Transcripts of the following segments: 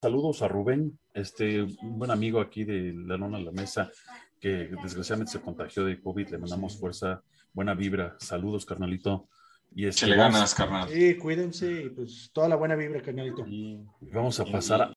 Saludos a Rubén, este, un buen amigo aquí de La Lona a la Mesa, que desgraciadamente se contagió de COVID. Le mandamos fuerza, buena vibra. Saludos, carnalito. Y este, le ganas, carnal. Sí, cuídense y pues toda la buena vibra, carnalito. Y vamos a pasar a...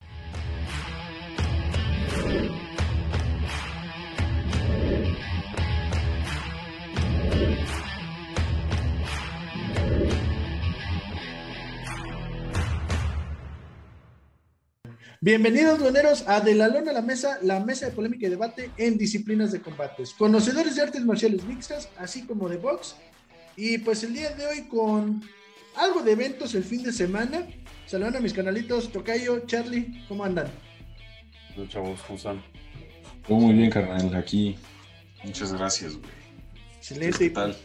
Bienvenidos, dueneros, a De la Lona a la Mesa, la mesa de polémica y debate en disciplinas de combates. Conocedores de artes marciales mixtas, así como de box. Y pues el día de hoy con algo de eventos el fin de semana. Saludan a mis canalitos, Tocayo, Charlie, ¿cómo andan? Hola, chavos, ¿cómo están? Todo muy bien, carnal, aquí. Muchas gracias, güey. Excelente. ¿Qué tal?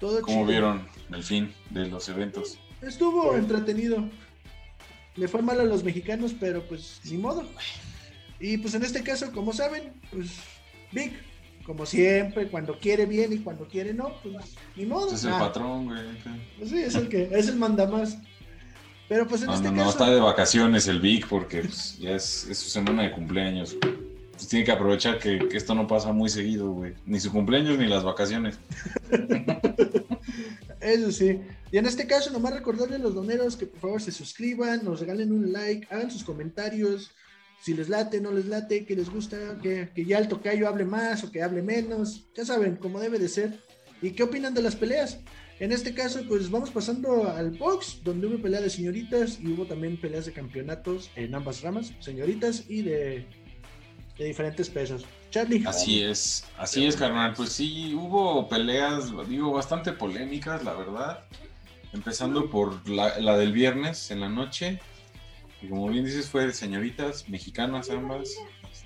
Todo ¿Cómo vieron el fin de los eventos? Estuvo entretenido le fue mal a los mexicanos, pero pues ni modo. Y pues en este caso, como saben, pues Vic, como siempre, cuando quiere bien y cuando quiere no, pues ni modo. Es el patrón, güey. Pues sí, es el que, es el más Pero pues en no, este no, caso. No, está de vacaciones el Vic porque pues, ya es, es, su semana de cumpleaños. Tiene que aprovechar que, que esto no pasa muy seguido, güey. Ni su cumpleaños ni las vacaciones. Eso sí. Y en este caso, nomás recordarle a los doneros que por favor se suscriban, nos regalen un like, hagan sus comentarios, si les late, no les late, que les gusta, que, ya el tocayo hable más o que hable menos, ya saben, cómo debe de ser. ¿Y qué opinan de las peleas? En este caso, pues vamos pasando al box, donde hubo pelea de señoritas y hubo también peleas de campeonatos en ambas ramas, señoritas y de, de diferentes pesos. Charlie. Así es, así es, carnal. Pues sí, hubo peleas, digo, bastante polémicas, la verdad. Empezando por la, del viernes en la noche. Y como bien dices, fue de señoritas mexicanas ambas.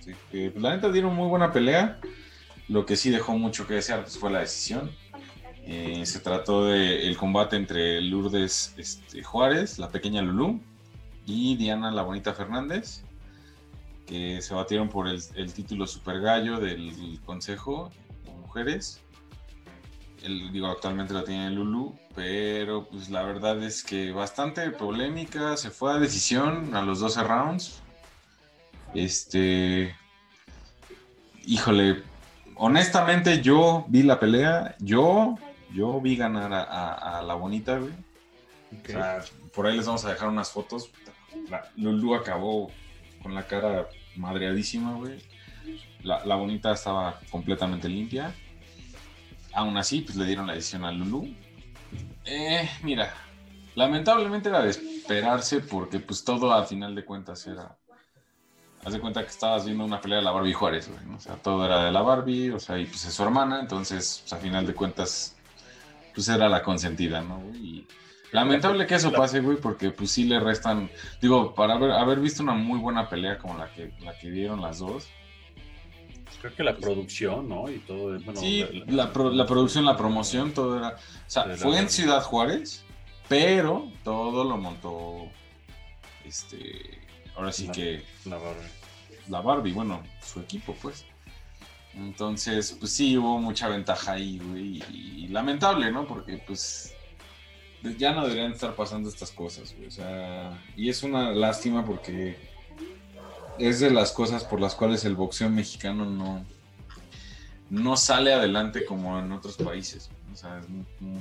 Este, la neta dieron muy buena pelea. Lo que sí dejó mucho que desear pues, fue la decisión. Eh, se trató del el combate entre Lourdes este, Juárez, la pequeña Lulú, y Diana la Bonita Fernández que se batieron por el, título Super Gallo del Consejo de Mujeres. El, digo, actualmente la tiene Lulu, pero pues la verdad es que bastante polémica, se fue a decisión a los 12 rounds. Este, híjole, honestamente yo vi la pelea, yo, yo vi ganar a, la bonita, güey. por ahí les vamos a dejar unas fotos. Lulu acabó con la cara madreadísima, güey. La, bonita estaba completamente limpia. Aún así, pues le dieron la decisión a Lulu. Eh, mira, lamentablemente era de esperarse porque pues todo a final de cuentas era... Haz de cuenta que estabas viendo una pelea de la Barbie Juárez, güey. O sea, todo era de la Barbie, o sea, y pues es su hermana, entonces, pues, a final de cuentas, pues era la consentida, ¿no? Y, Lamentable que eso pase, güey, porque pues sí le restan, digo, para haber, haber visto una muy buena pelea como la que, la que dieron las dos. Creo que la producción, ¿no? Y todo. Bueno, sí, la, la, producción, la promoción, todo era. O sea, fue en Ciudad Juárez, pero todo lo montó. Este. Ahora sí que. La Barbie. La Barbie, bueno, su equipo, pues. Entonces, pues sí, hubo mucha ventaja ahí, güey. y lamentable, ¿no? Porque, pues, ya no deberían estar pasando estas cosas, güey. O sea, y es una lástima porque es de las cosas por las cuales el boxeo mexicano no, no sale adelante como en otros países. O sea,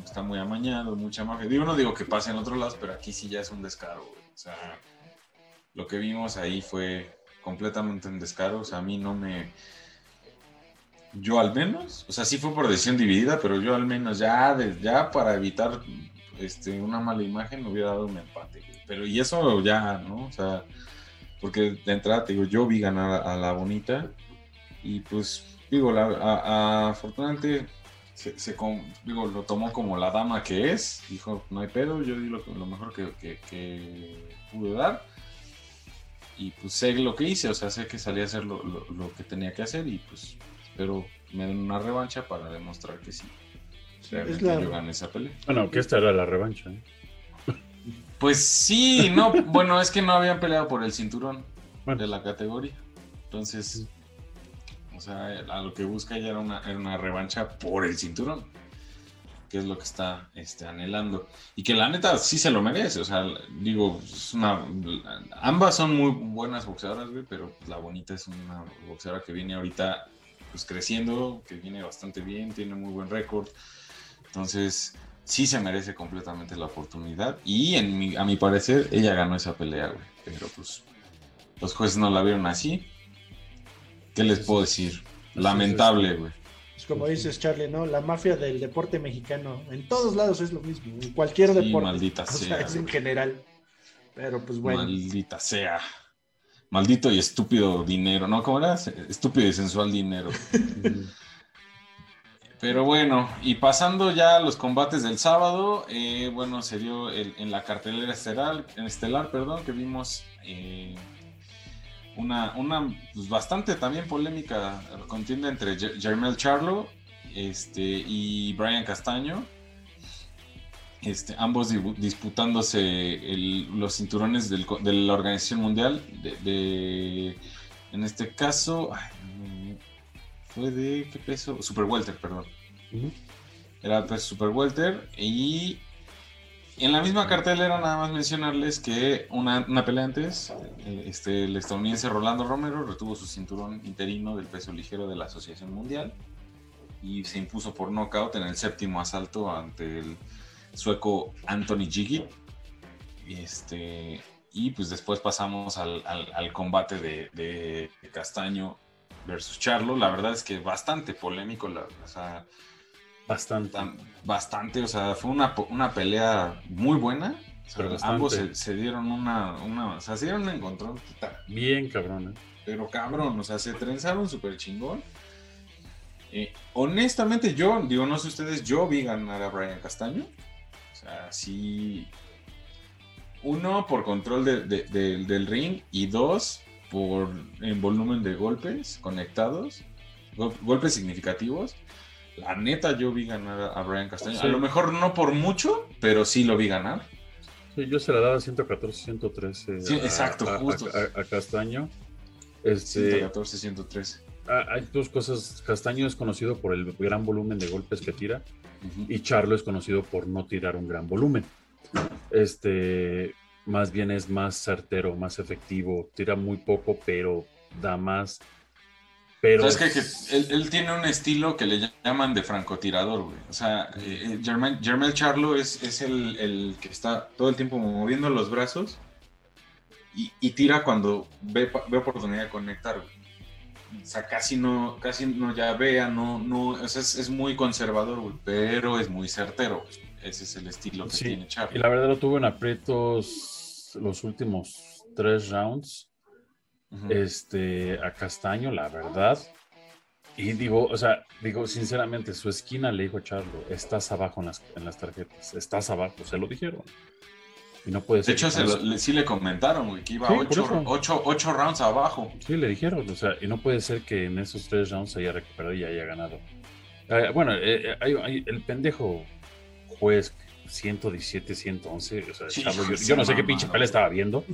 está muy amañado, mucha magia. Digo, no digo que pase en otros lados, pero aquí sí ya es un descaro, güey. O sea, lo que vimos ahí fue completamente un descaro. O sea, a mí no me. Yo al menos, o sea, sí fue por decisión dividida, pero yo al menos ya, ya para evitar este, una mala imagen hubiera dado un empate. Pero y eso ya, ¿no? O sea, porque de entrada te digo, yo vi ganar a, la bonita y pues digo, la, afortunadamente se, digo, lo tomó como la dama que es, dijo, no hay pedo, yo di lo, mejor que, pude dar y pues sé lo que hice, o sea, sé que salí a hacer lo, que tenía que hacer y pues espero me den una revancha para demostrar que sí es la... esa pelea. Bueno, que esta era la revancha. ¿eh? Pues sí, no, bueno, es que no habían peleado por el cinturón de la categoría. Entonces, o sea, a lo que busca ya era una, era una revancha por el cinturón. que es lo que está este, anhelando. Y que la neta sí se lo merece. O sea, digo, es una, ambas son muy buenas boxeadoras, güey, pero la bonita es una boxeadora que viene ahorita pues creciendo, que viene bastante bien, tiene muy buen récord. Entonces, sí se merece completamente la oportunidad. Y en mi, a mi parecer, ella ganó esa pelea, güey. Pero pues los jueces no la vieron así. ¿Qué les puedo decir? Lamentable, güey. Es como dices, Charlie, ¿no? La mafia del deporte mexicano. En todos lados es lo mismo. En cualquier deporte. Maldita sea. es en general. Pero pues bueno. Maldita sea. Maldito y estúpido dinero. ¿No? ¿Cómo era? Estúpido y sensual dinero. Pero bueno, y pasando ya a los combates del sábado, eh, bueno, se dio en la cartelera estelar, estelar, perdón, que vimos eh, una, una pues, bastante también polémica contienda entre Jermel Charlo este, y Brian Castaño. Este, ambos disputándose los cinturones del, de la Organización Mundial. De, en este caso, fue de qué peso? Super Welter, perdón. Era peso Super Welter. Y en la misma cartelera, nada más mencionarles que una, pelea antes, eh, este, el estadounidense Rolando Romero retuvo su cinturón interino del peso ligero de la Asociación Mundial y se impuso por nocaut en el séptimo asalto ante el sueco Anthony Gigi. Este, y pues después pasamos al, combate de, Castaño versus Charlo. La verdad es que bastante polémico. La, o sea, Bastante. Bastante, o sea, fue una, una pelea muy buena. ambos se, dieron una, una, o sea, se dieron un encontrón. Bien cabrón, ¿eh? Pero cabrón, o sea, se trenzaron súper chingón. Eh, honestamente, yo, digo, no sé ustedes, yo vi ganar a Brian Castaño. O sea, sí. Uno, por control del ring. Y dos, por en volumen de golpes conectados. Golpes significativos. La neta, yo vi ganar a Brian Castaño. A lo mejor no por mucho, pero sí lo vi ganar. Sí, yo se la daba 114, 113. Sí, exacto, justo. A, Castaño. Este, 114, 113. Hay dos cosas. Castaño es conocido por el gran volumen de golpes que tira. Y Charlo es conocido por no tirar un gran volumen. Este, más bien es más certero, más efectivo. Tira muy poco, pero da más pero... es que, él, tiene un estilo que le llaman de francotirador, güey. O sea, eh, Germel Charlo es, es el, que está todo el tiempo moviendo los brazos y, tira cuando ve, ve, oportunidad de conectar, güey. O sea, casi no, casi no ya vea, no, no, o sea, es, muy conservador, güey, pero es muy certero. Ese es el estilo que tiene Charlo. Y la verdad lo tuvo en aprietos los últimos tres rounds este, a Castaño, la verdad. Y digo, o sea, digo, sinceramente, su esquina le dijo a Charlo, estás abajo en las, en las tarjetas, estás abajo, se lo dijeron. Y no puede ser. De hecho, sí le comentaron, que iba 8 rounds abajo. Sí, le dijeron, o sea, y no puede ser que en esos tres rounds haya recuperado y haya ganado. Eh, bueno, eh, eh, hay, el pendejo juez 117, 111, o sea, yo, yo, no sé qué pinche pelea estaba viendo.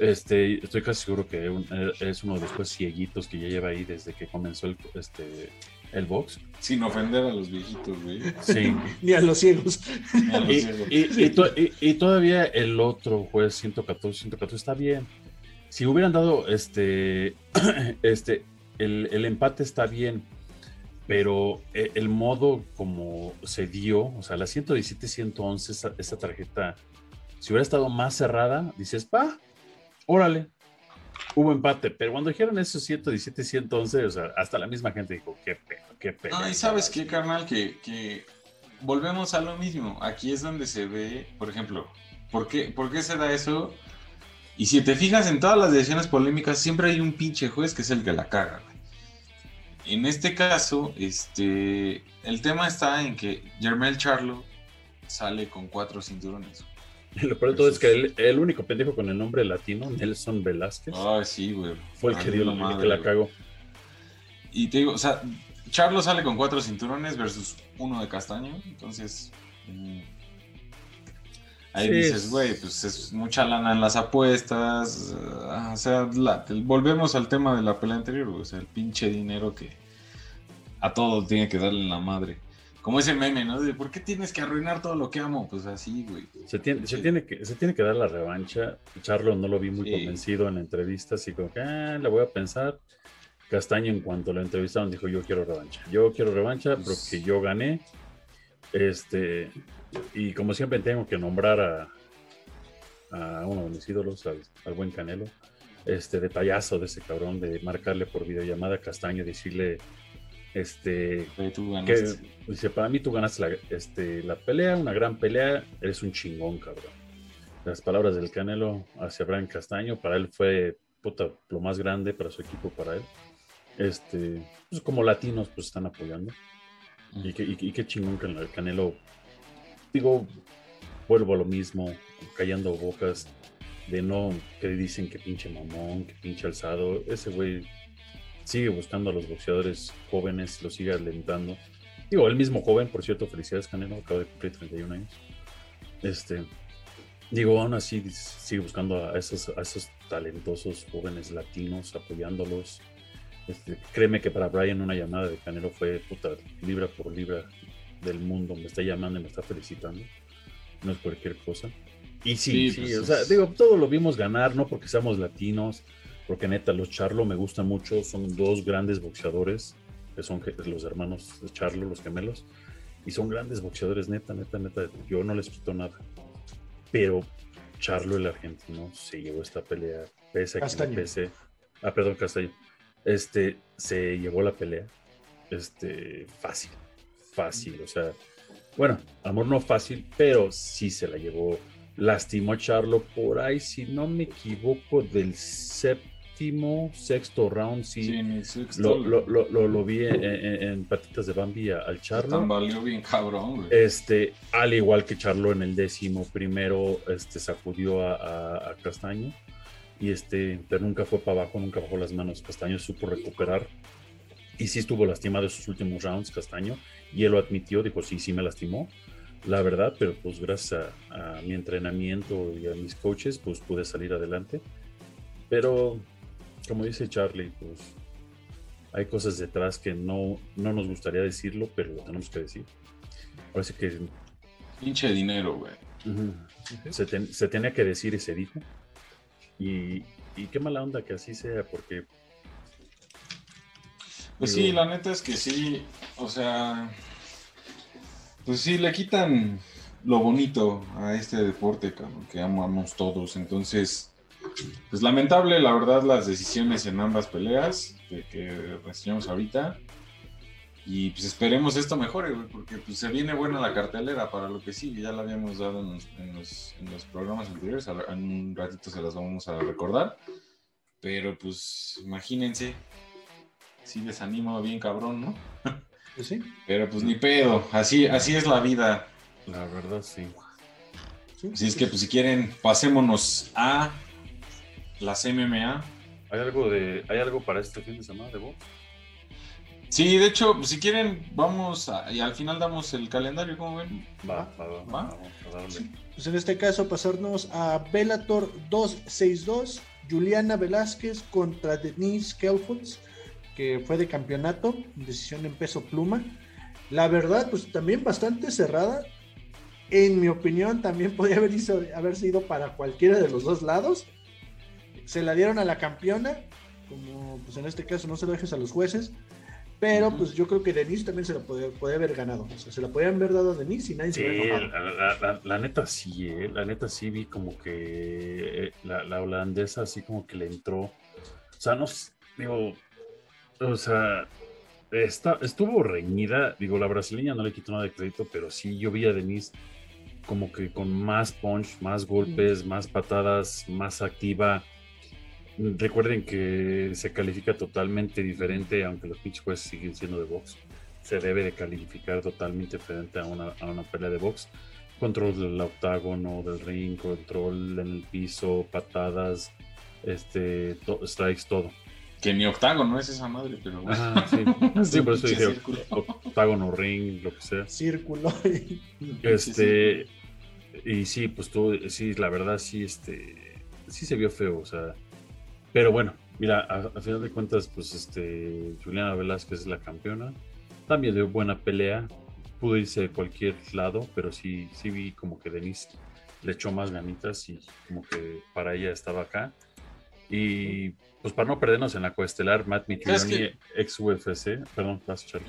Este, estoy casi seguro que eh, es uno de los pues cieguitos que ya lleva ahí desde que comenzó el, este, el box. Sin ofender a los viejitos, güey. Sí. Ni a los ciegos. y, todavía el otro juez 114, 114 está bien. Si hubieran dado este, este, el, el empate está bien, pero eh, el modo como se dio, o sea, la 117, 111, esa, tarjeta, si hubiera estado más cerrada, dices, pa, órale, hubo empate, pero cuando dijeron eso 117, 111, o sea, hasta la misma gente dijo, qué pedo, qué pedo. Ay, ¿sabes qué, carnal? Que, volvemos a lo mismo. Aquí es donde se ve, por ejemplo, ¿por qué, ¿por qué se da eso? Y si te fijas en todas las decisiones polémicas, siempre hay un pinche juez que es el que la caga. En este caso, este, el tema está en que Jermel Charlo sale con cuatro cinturones. Lo peor de todo es que el, único pendejo con el nombre latino, Nelson Velázquez. Ah, sí, güey. Fue el que dio la que la cagó. Y te digo, o sea, Charlo sale con cuatro cinturones versus uno de castaño. Entonces. Mm, ahí dices, güey, pues es mucha lana en las apuestas. Ah, o sea, volvemos al tema de la pelea anterior, güey. O sea, el pinche dinero que a todo tiene que darle la madre. como ese meme, ¿no? De ¿por qué tienes que arruinar todo lo que amo? Pues así, güey. Se tiene, se tiene, que, se tiene que dar la revancha. Charlo no lo vi muy Sí. convencido en la entrevista, así como que, ah, la voy a pensar. Castaño, en cuanto lo entrevistaron, dijo: Yo quiero revancha. Yo quiero revancha porque yo gané. Este, y como siempre, tengo que nombrar a, a uno de mis ídolos, al, al buen Canelo. Este detallazo de ese cabrón de marcarle por videollamada a Castaño, decirle, este, que dice, para mí tú ganaste la, este, la pelea, una gran pelea, eres un chingón, cabrón. Las palabras del Canelo hacia Brian Castaño, para él fue puta, lo más grande para su equipo, para él. Este, pues como latinos, pues están apoyando. Y, y qué chingón que el Canelo, digo, vuelvo a lo mismo, callando bocas de no, que dicen que pinche mamón, que pinche alzado. Ese güey sigue buscando a los boxeadores jóvenes, los sigue alentando. Digo, el mismo joven, por cierto, felicidades Canelo, acaba de cumplir 31 años. Este, digo, aún así sigue buscando a esos, esos talentosos jóvenes latinos, apoyándolos. Este, créeme que para Brian una llamada de Canelo fue puta, libra por libra del mundo, me está llamando y me está felicitando. No es cualquier cosa. Y sí, Sí, sí, pues o sea, es- digo, todo lo vimos ganar, no porque seamos latinos, porque neta, los Charlo me gustan mucho, son dos grandes boxeadores, que son los hermanos de Charlo, los gemelos, y son grandes boxeadores, neta, neta, neta, yo no les quito nada. Pero Charlo, el argentino, se llevó esta pelea, pese a que Castaño. le pese. Ah, perdón, Castaño. Este, se llevó la pelea, este, fácil, fácil, o sea, bueno, amor no fácil, pero sí se la llevó. Lastimó a Charlo por ahí, si no me equivoco, del séptimo, sexto round, sí. Sí, sexto. lo, lo, lo, lo- vi en, en- en patitas de Bambi al Charlo. tambaleó bien cabrón, güey. Este, al igual que Charlo en el décimo primero, este, sacudió a, a- a Castaño. Y este, pero nunca fue para abajo, nunca bajó las manos. Castaño supo recuperar. Y sí estuvo lastimado en sus últimos rounds, Castaño. Y él lo admitió, dijo, sí, sí me lastimó. La verdad, pero pues gracias a, a mi entrenamiento y a mis coaches, pues pude salir adelante. Pero, como dice Charlie, pues hay cosas detrás que no, no nos gustaría decirlo, pero lo tenemos que decir. Parece que Pinche dinero, güey. se, ten- se tenía que decir y se dijo. Y, y qué mala onda que así sea, porque Pues sí, la neta es que sí, o sea, pues sí, le quitan lo bonito a este deporte, cabrón, que amamos todos. Entonces, pues lamentable, la verdad, las decisiones en ambas peleas que, que reseñamos ahorita. Y pues esperemos esto mejore, güey, porque pues se viene buena la cartelera para lo que sigue. Ya la habíamos dado en los, en los, en los programas anteriores, en un ratito se las vamos a recordar. Pero pues imagínense, sí desanimo bien cabrón, ¿no? Pues sí, Pero pues ni pedo, así, así es la vida. la verdad sí. sí. Así es que pues si quieren, pasémonos a las MMA. ¿Hay algo, de, ¿Hay algo para este fin de semana de box? Sí, de hecho, pues, si quieren, vamos a- y al final damos el calendario, ¿cómo ven? Va, va, va, ¿Va? vamos a darle. Pues en este caso pasarnos a Bellator 262, Juliana Velázquez contra Denise Kelfons, que fue de campeonato, decisión en peso pluma. La verdad, pues también bastante cerrada. En mi opinión, también podría haber, hizo- haber sido para cualquiera de los dos lados. Se la dieron a la campeona, como pues en este caso no se lo dejes a los jueces. Pero pues yo creo que Denise también se la podía, podía haber ganado. O sea, se la podían haber dado a Denise y nadie se hubiera la, la- la- la neta sí, eh, la neta sí vi como que eh, la, la holandesa así como que le entró. O sea, no digo, o sea, está, estuvo reñida. Digo, la brasileña no le quito nada de crédito, pero sí yo vi a Denise como que con más punch, más golpes, más patadas, más activa. Recuerden que se califica totalmente diferente, aunque los pinches jueces siguen siendo de box. Se debe de calificar totalmente diferente a una, a una pelea de box. Control del octágono, del ring, control en el piso, patadas, este, to- strikes, todo. Que ni octágono es esa madre, pero bueno. Ajá, sí. Sí, por eso dije círculo. octágono, ring, lo que sea. Círculo. Este, y sí, pues tú, sí, la verdad, sí, este, sí se vio feo, o sea, pero bueno, mira, a, a final de cuentas, pues, este, Juliana Velázquez es la campeona, también dio buena pelea, pudo irse de cualquier lado, pero sí, sí vi como que Denise le echó más ganitas y como que para ella estaba acá. Y pues para no perdernos en la coestelar, Matt Mitrioni, ex UFC, perdón, Charlie.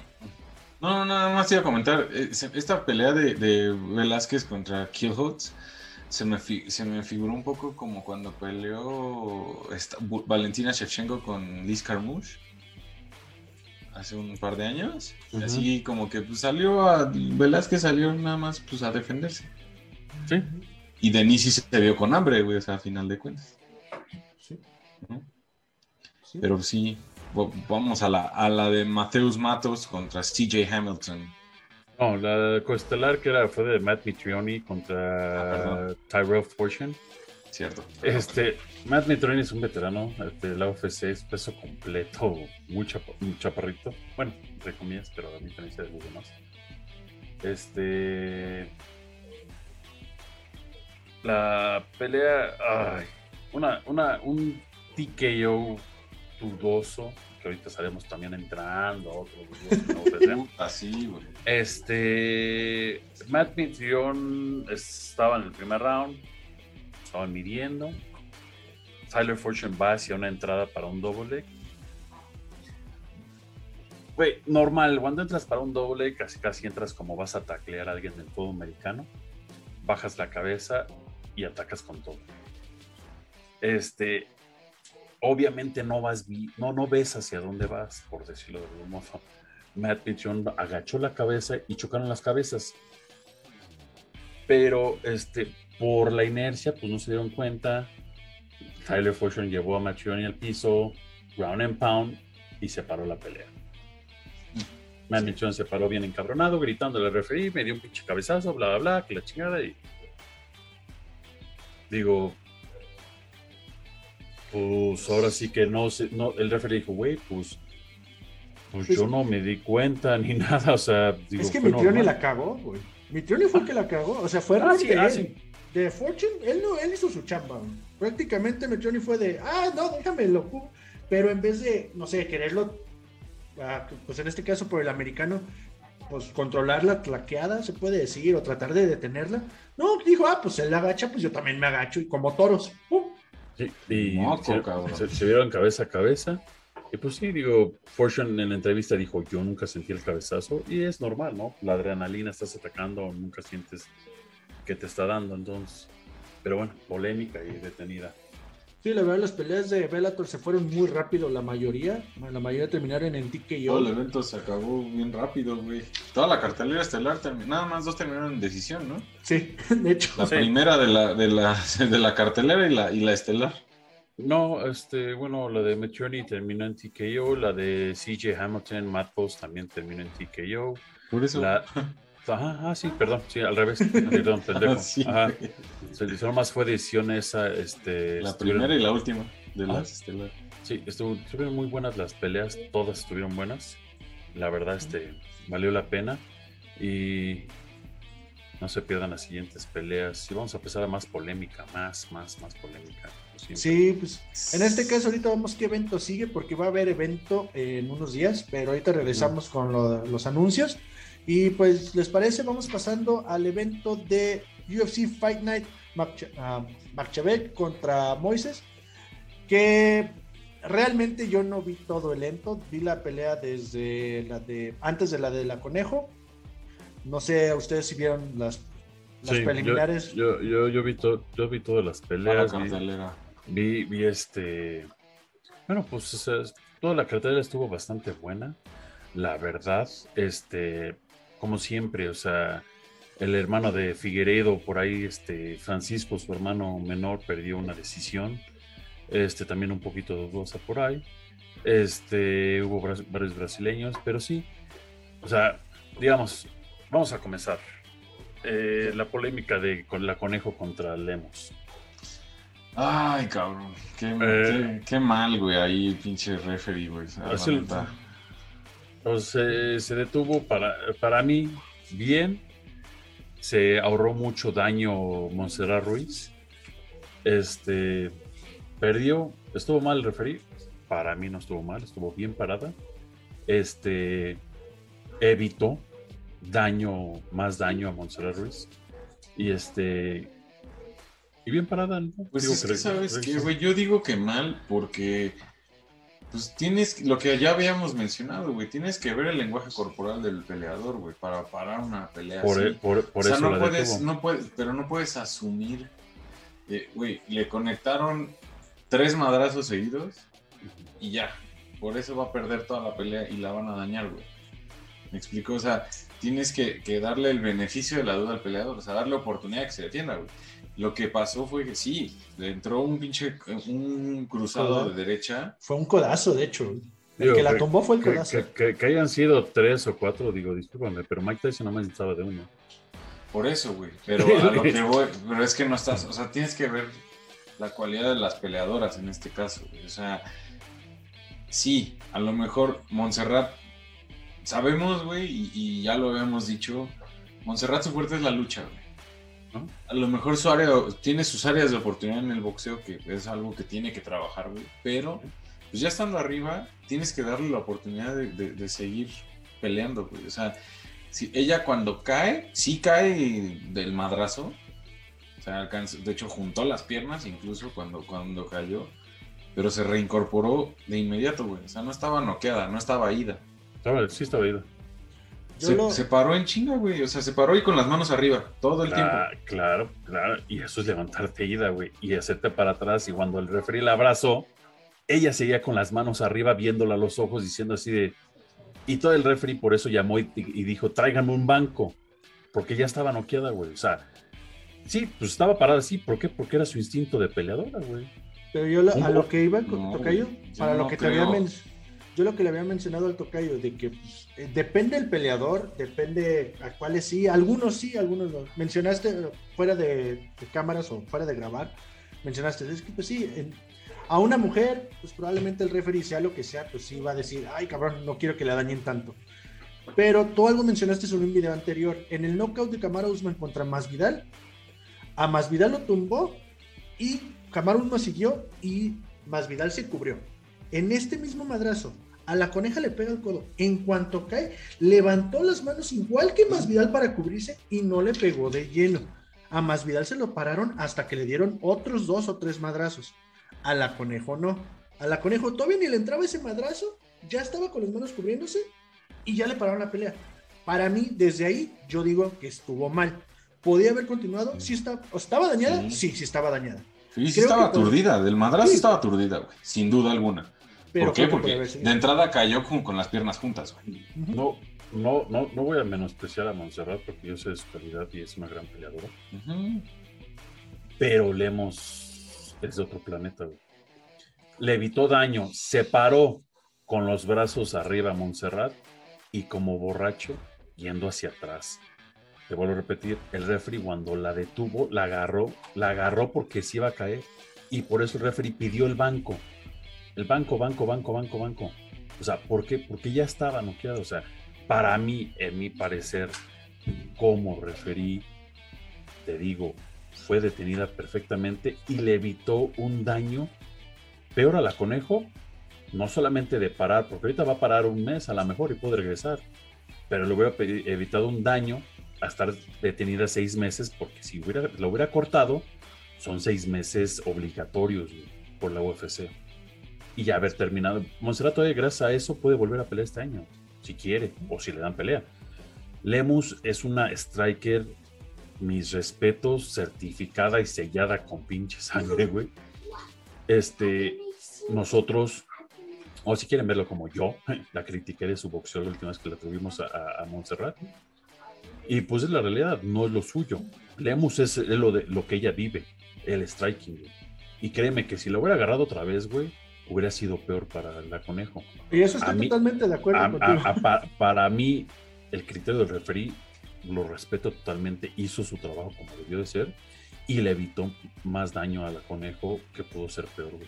No, no, nada más iba a comentar. eh, Esta pelea de, de Velázquez contra Killhots se me, se me figuró un poco como cuando peleó esta- Valentina Shevchenko con Liz Carmouche hace un par de años. Ujú. Así como que pues, salió a. Velázquez salió nada más pues, a defenderse. Sí, Y Denise sí se vio con hambre, güey, o sea, a final de cuentas. Sí. Pero sí, vamos a la, a la de Mateus Matos contra CJ Hamilton. no, la coestelar que era, fue de Matt Mitrioni Ah, contra perdón. Tyrell Fortune. Cierto. Este, Matt Mitrioni es un veterano de la UFC, es peso completo, muy, chapa- muy chaparrito. Bueno, entre comillas, pero a diferencia de los demás. Este. La pelea. Ay, una, una, un TKO dudoso, que ahorita estaremos también entrando a otro dudoso, ¿no? Pues. Así, güey. Este. Matt Mitrion estaba en el primer round. Estaban midiendo. Tyler Fortune va hacia una entrada para un double leg. Güey, normal, cuando entras para un double leg, casi casi entras como vas a taclear a alguien del fútbol americano. Bajas la cabeza y atacas con todo. Este. Obviamente no vas, no, no ves hacia dónde vas, por decirlo de algún modo. Matt Mitrion agachó la cabeza y chocaron las cabezas. Pero este, por la inercia, pues no se dieron cuenta. Tyler Fortune llevó a Mitrioni al piso, ground and pound, y se paró la pelea. Matt Mitrione se paró bien encabronado, gritándole al referee, me dio un pinche cabezazo, bla, bla, bla, que la chingada. Y digo, pues ahora sí que no sé, no, el referee dijo, güey, pues, pues Pues- yo no me di cuenta ni nada, o sea, digo, es que normal. la cagó, güey. Mitrioni fue el que la cagó. O sea, fue Ah, error sí, de ah, sí. De Fortune, él no, él hizo su chamba. güey. Prácticamente Mitrioni fue de, ah, no, déjame lo ju-". Pero en vez de, no sé, quererlo, ah, pues en este caso por el americano, pues controlar la tlaqueada, se puede decir, o tratar de detenerla. No, dijo, ah, pues él la agacha, pues yo también me agacho, y como toros, ¡pum! Sí, y Moco, se, cabrón. se- se vieron cabeza a cabeza. Y pues sí, digo, Fortune en la entrevista dijo, yo nunca sentí el cabezazo. Y es normal, ¿no? La adrenalina estás atacando, nunca sientes que te está dando, entonces. Pero bueno, polémica y detenida. Sí, la verdad, las peleas de Bellator se fueron muy rápido, la mayoría. La mayoría terminaron en Todo el TKO. evento se acabó bien rápido, güey. Toda la cartelera estelar terminó. Nada más dos terminaron en decisión, ¿no? Sí, de hecho. La Sí. primera de la, de, la, de la cartelera y la, y la estelar. No, este, bueno, la de Maturity terminó en TKO, la de CJ Hamilton, Matt Post también terminó en TKO. Por eso. La... Ajá, ah, sí, perdón, sí, al revés. Perdón, pendejo. Sí, Ajá. Solo más fue decisión esa, este. La estuvieron- primera y la última de Ah. las estelares. Sí, estuvo- estuvieron muy buenas las peleas, todas estuvieron buenas. La verdad, este, valió la pena. Y no se pierdan las siguientes peleas. Y vamos a empezar a más polémica, más, más, más polémica. Sí, pues en este caso ahorita vamos qué evento sigue porque va a haber evento en unos días, pero ahorita regresamos con lo- los anuncios. Y pues, ¿les parece? Vamos pasando al evento de UFC Fight Night Makcha- ah, Makchabek contra Moises, que realmente yo no vi todo el evento, vi la pelea desde la de antes de la de la Conejo. No sé, ustedes si vieron las, las Sí, preliminares. Yo, yo, yo, vi to- yo vi todas las A la peleas. vi-. Vi, vi este. Bueno, pues o sea, toda la cartelera estuvo bastante buena. La verdad, este, como siempre, o sea, el hermano de Figueiredo, por ahí, este, Francisco, su hermano menor, perdió una decisión. Este, también un poquito dudosa por ahí. Este, hubo varios brasileños, pero sí. O sea, digamos, vamos a comenzar. Eh, la polémica de con la conejo contra Lemos. Ay, cabrón. Qué, Eh. qué, qué mal, güey. Ahí, pinche referee, güey. Es el-. Pues, se, se detuvo para, para mí bien. Se ahorró mucho daño Montserrat Ruiz. Este perdió. Estuvo mal el referí. Para mí no estuvo mal, estuvo bien parada. Este evitó daño, más daño a Montserrat Ruiz. Y este. Y bien parada, ¿no? Pues Digo es que que, re- ¿sabes güey? Yo digo que mal porque, pues tienes, lo que ya habíamos mencionado, güey, tienes que ver el lenguaje corporal del peleador, güey, para parar una pelea Por, así. por, por o sea, eso no puedes, detuvo. no puedes, pero no puedes asumir, eh, güey, le conectaron tres madrazos seguidos y ya, por eso va a perder toda la pelea y la van a dañar, güey. ¿Me explico? O sea, tienes que, que darle el beneficio de la duda al peleador, o sea, darle oportunidad de que se defienda, güey. Lo que pasó fue que sí, le entró un pinche, un cruzado de derecha. Fue un codazo, de hecho. El Digo, que la tumbó fue el Que, codazo. que- que- que hayan sido tres o cuatro, digo, discúlpame, pero Mike Tyson nomás necesitaba de uno. Por eso, güey. Pero a lo que voy, pero es que no estás, o sea, tienes que ver la cualidad de las peleadoras en este caso, güey. O sea, sí, a lo mejor Montserrat, sabemos, güey, y, y ya lo habíamos dicho, Montserrat su fuerte es la lucha, güey. ¿no? A lo mejor su área, tiene sus áreas de oportunidad en el boxeo, que es algo que tiene que trabajar, güey. Pero, pues ya estando arriba, tienes que darle la oportunidad de, de- de seguir peleando, güey. O sea, si ella cuando cae, sí cae del madrazo. O sea, alcanzó- de hecho, juntó las piernas incluso cuando, cuando cayó. Pero se reincorporó de inmediato, güey. O sea, no estaba noqueada, no estaba ida. Estaba, sí estaba ido. Se, paró en chinga, güey. O sea, se paró y con las manos arriba, todo el tiempo. Claro, claro. Y eso es levantarte ida, güey. Y hacerte para atrás. Y cuando el referee la abrazó, ella seguía con las manos arriba, viéndola a los ojos, diciendo así de. Y todo el referee por eso llamó y, y dijo: tráiganme un banco. Porque ya estaba noqueada, güey. O sea, sí, pues estaba parada así. ¿Por qué? Porque era su instinto de peleadora, güey. Pero yo a lo que iba con No, Tocayo, yo para no lo que te había creo. Yo lo que le había mencionado al Tocayo, de que pues, eh, depende del peleador, depende a cuáles sí, algunos sí, algunos no. Mencionaste eh, fuera de, de cámaras o fuera de grabar, mencionaste, es que pues sí, en- a una mujer, pues probablemente el referee sea lo que sea, pues sí va a decir, ay cabrón, no quiero que la dañen tanto. Pero tú algo mencionaste sobre un video anterior, en el knockout de Camaro Usman contra Masvidal, a Masvidal lo tumbó y Camaro Usman siguió y Masvidal se cubrió. En este mismo madrazo, a la coneja le pega el codo. En cuanto cae, levantó las manos igual que Masvidal para cubrirse y no le pegó de lleno. A Masvidal se lo pararon hasta que le dieron otros dos o tres madrazos. A la conejo no. A la conejo todavía ni le entraba ese madrazo, ya estaba con las manos cubriéndose y ya le pararon la pelea. Para mí, desde ahí, yo digo que estuvo mal. ¿Podía haber continuado? Sí, estaba, ¿estaba dañada? Sí. Sí, sí estaba dañada. Sí, sí estaba aturdida. Del madrazo Sí. estaba aturdida, güey. Sin duda alguna. Pero ¿Por qué? Porque haber de entrada cayó con, con las piernas juntas, güey. No, no, no, no voy a menospreciar a Montserrat porque yo sé de su calidad y es una gran peleadora. Ujú. Pero Lemos es de otro planeta, güey. Le evitó daño, se paró con los brazos arriba a Montserrat y como borracho yendo hacia atrás. Te vuelvo a repetir, el referee cuando la detuvo, la agarró, la agarró porque se iba a caer y por eso el referee pidió el banco. El banco, banco, banco, banco, banco. O sea, ¿por qué? Porque ya estaba noqueado. O sea, para mí, en mi parecer, como referí, te digo, fue detenida perfectamente y le evitó un daño peor a la conejo, no solamente de parar, porque ahorita va a parar un mes a lo mejor y puede regresar, pero le hubiera evitado un daño a estar detenida seis meses, porque si hubiera, lo hubiera cortado, son seis meses obligatorios por la UFC. Y ya haber terminado. Monserrat todavía gracias a eso puede volver a pelear este año, si quiere, o si le dan pelea. Lemus es una striker, mis respetos, certificada y sellada con pinche sangre, güey. Este, nosotros, o si quieren verlo como yo, la critiqué de su boxeo la última vez que la tuvimos a, a, Montserrat. Y pues es la realidad, no es lo suyo. Lemus es lo, de, lo que ella vive, el striking. güey. Y créeme que si lo hubiera agarrado otra vez, güey, hubiera sido peor para la conejo. Y eso estoy mí- totalmente de acuerdo A- contigo. a- a- pa- para mí, el criterio del referí lo respeto totalmente, hizo su trabajo como debió de ser y le evitó más daño a la conejo que pudo ser peor, güey.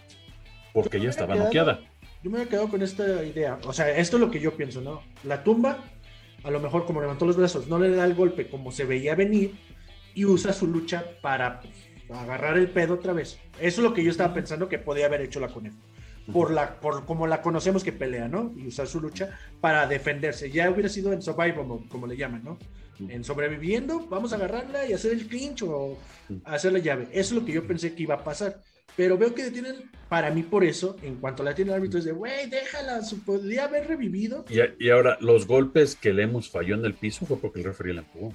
Porque ella estaba quedado- noqueada. Yo me he quedado con esta idea. O sea, esto es lo que yo pienso, ¿no? La tumba, a lo mejor como levantó los brazos, no le da el golpe como se veía venir y usa su lucha para agarrar el pedo otra vez. Eso es lo que yo estaba pensando que podía haber hecho la conejo. Por la por como la conocemos que pelea, ¿no? Y usar su lucha para defenderse. Ya hubiera sido en survival mode, como le llaman, ¿no? En sobreviviendo, vamos a agarrarla y hacer el clinch o hacer la llave. Eso es lo que yo pensé que iba a pasar. Pero veo que detienen, para mí por eso, en cuanto la tiene el árbitro, es de, güey, déjala, podría haber revivido. Y, y ahora, los golpes que le hemos falló en el piso fue porque el referee la empujó.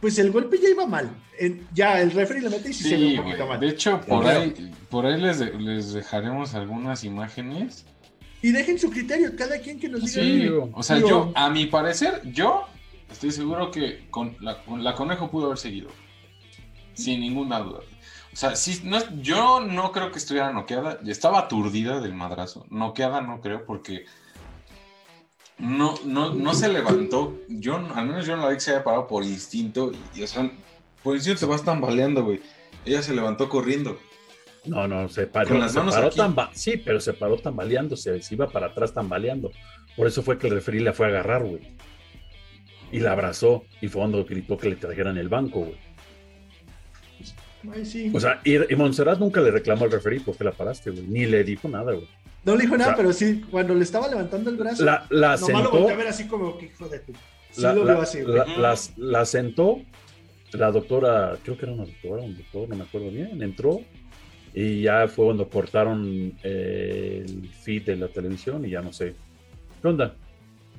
Pues el golpe ya iba mal. En- ya el referee le mete y sí, se ve un poquito mal. De hecho, por ahí, por ahí les, de- les dejaremos algunas imágenes. Y dejen su criterio, cada quien que nos diga. Sí, digo, o sea, digo- yo, a mi parecer, yo estoy seguro que con la, con la conejo pudo haber seguido. Sin ninguna duda. O sea, sí, no, es- yo no creo que estuviera noqueada. Estaba aturdida del madrazo. Noqueada no creo porque no, no, no se levantó. Yo, al menos yo no la vi que se haya parado por instinto. Y, o sea, por instinto te vas tambaleando, güey. Ella se levantó corriendo. No, no, se paró. Con las se manos paró aquí. tamba- sí, pero se paró tambaleándose, se iba para atrás tambaleando. Por eso fue que el referee la fue a agarrar, güey. Y la abrazó. Y fue cuando gritó que le trajeran el banco, güey. Ay, sí. O sea, y, y Montserrat nunca le reclamó al referee porque la paraste, güey. Ni le dijo nada, güey. No le dijo nada, o sea- pero sí, cuando le estaba levantando el brazo, La, la nomás lo sentó. volteé a ver así como que hijo de tu. Sí la, lo la- veo así, güey. la- las- la sentó, la doctora, creo que era una doctora, un doctor, no me acuerdo bien, entró y ya fue cuando cortaron eh, el feed de la televisión y ya no sé. ¿Qué onda?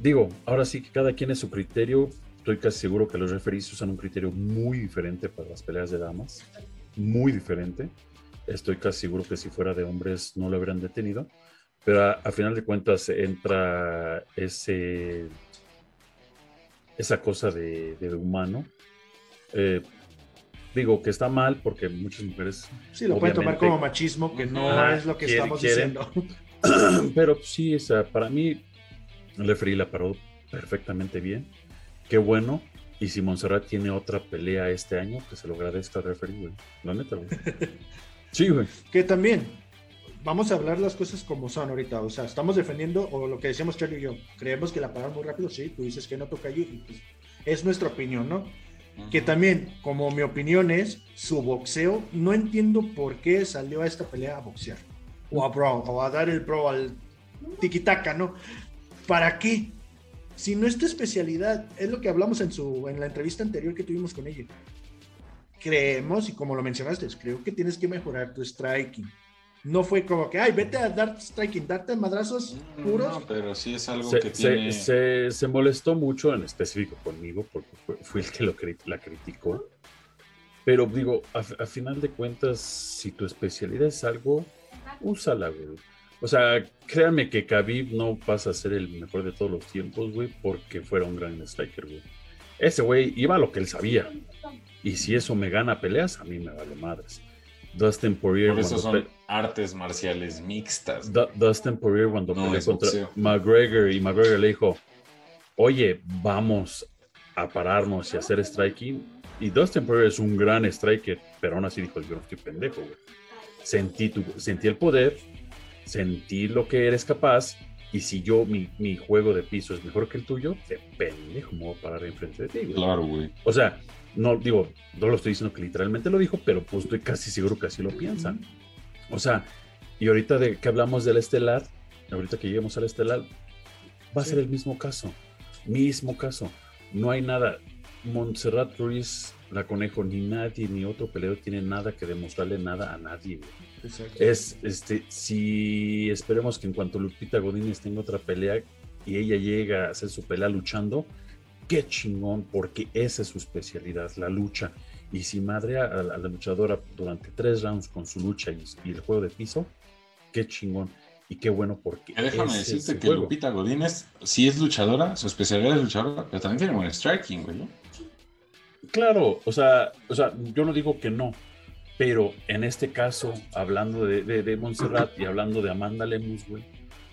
Digo, ahora sí que cada quien es su criterio. Estoy casi seguro que los referees usan un criterio muy diferente para las peleas de damas. Muy diferente. Estoy casi seguro que si fuera de hombres no lo habrían detenido. Pero a, a final de cuentas entra ese esa cosa de, de humano. Eh, digo que está mal porque muchas mujeres, Sí, lo pueden tomar como machismo, que no Ajá, es lo que quiere- estamos quieren. diciendo. pero sí, o sea, para mí el referee la paró perfectamente bien. Qué bueno. Y si Montserrat tiene otra pelea este año, que se lo agradezca al referee, güey. La neta, güey. Sí, güey. Que también, vamos a hablar las cosas como son ahorita. O sea, estamos defendiendo, o lo que decíamos Charlie y yo, creemos que la pararon muy rápido, sí, tú dices que no toca allí, y pues es nuestra opinión, ¿no? Que también, como mi opinión es, su boxeo, no entiendo por qué salió a esta pelea a boxear. O a brawl, o a dar el brawl al tiquitaca, ¿no? ¿Para qué? Si no es tu especialidad, es lo que hablamos en, su, en la entrevista anterior que tuvimos con ella. Creemos, y como lo mencionaste, creo que tienes que mejorar tu striking. No fue como que, ay, vete a dar striking, darte madrazos puros. No, pero sí es algo Se, que se- tiene. se- se molestó mucho en específico conmigo porque fue, fui el que lo la criticó. Pero digo, a, a final de cuentas, si tu especialidad es algo, úsala, güey. O sea, créanme que Khabib no pasa a ser el mejor de todos los tiempos, güey, porque fuera un gran striker, güey. Ese güey iba a lo que él sabía. Y si eso me gana peleas, a mí me vale madres. Dustin Poirier, Por eso son artes marciales mixtas. Du- Dustin Poirier cuando No, peleó contra boxeo. McGregor y McGregor le dijo, oye, vamos a pararnos y hacer striking. Y Dustin Poirier es un gran striker, pero aún así dijo, yo no estoy pendejo, güey. Sentí, tu, sentí el poder, sentí lo que eres capaz, y si yo, mi, mi juego de piso es mejor que el tuyo, de pendejo me voy a parar enfrente de ti, güey. Claro, güey. O sea, no digo, no lo estoy diciendo que literalmente lo dijo, pero pues estoy casi seguro que así lo piensan. O sea, y ahorita de que hablamos del estelar, ahorita que lleguemos al estelar, va a ser el mismo caso. Mismo caso. No hay nada. Montserrat Ruiz, la conejo, ni nadie, ni otro peleador tiene nada que demostrarle nada a nadie. Es, este, si esperemos que en cuanto Lupita Godínez tenga otra pelea y ella llega a hacer su pelea luchando, qué chingón, porque esa es su especialidad, la lucha. Y si madre a, a la luchadora durante tres rounds con su lucha y, y el juego de piso, qué chingón. Y qué bueno porque... Que Déjame es decirte que juego. Lupita Godínez sí es luchadora, su especialidad es luchadora, pero también tiene buen striking, güey. ¿no? Claro, o sea, o sea, yo no digo que no, pero en este caso, hablando de, de, de Montserrat y hablando de Amanda Lemus, güey,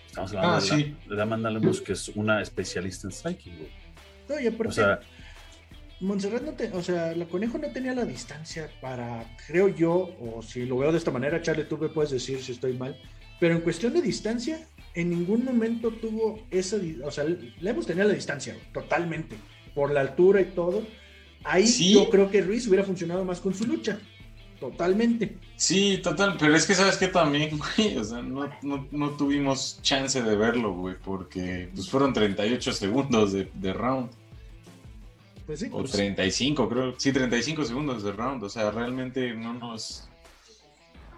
estamos hablando Ah, de, sí. la- de Amanda Lemus, que es una especialista en striking, güey. No, y aparte, O sea, Montserrat no te, o sea, la conejo no tenía la distancia para, creo yo, o si lo veo de esta manera, Charlie, tú me puedes decir si estoy mal, pero en cuestión de distancia, en ningún momento tuvo esa, o sea, le hemos tenido la distancia, totalmente, por la altura y todo. Ahí Sí. yo creo que Ruiz hubiera funcionado más con su lucha. Totalmente. Sí, total, pero es que sabes que también, güey, o sea, no, no, no tuvimos chance de verlo, güey, porque pues fueron 38 segundos de, de round. Pues sí. O pues, 35, creo. Sí, 35 segundos de round. O sea, realmente no nos.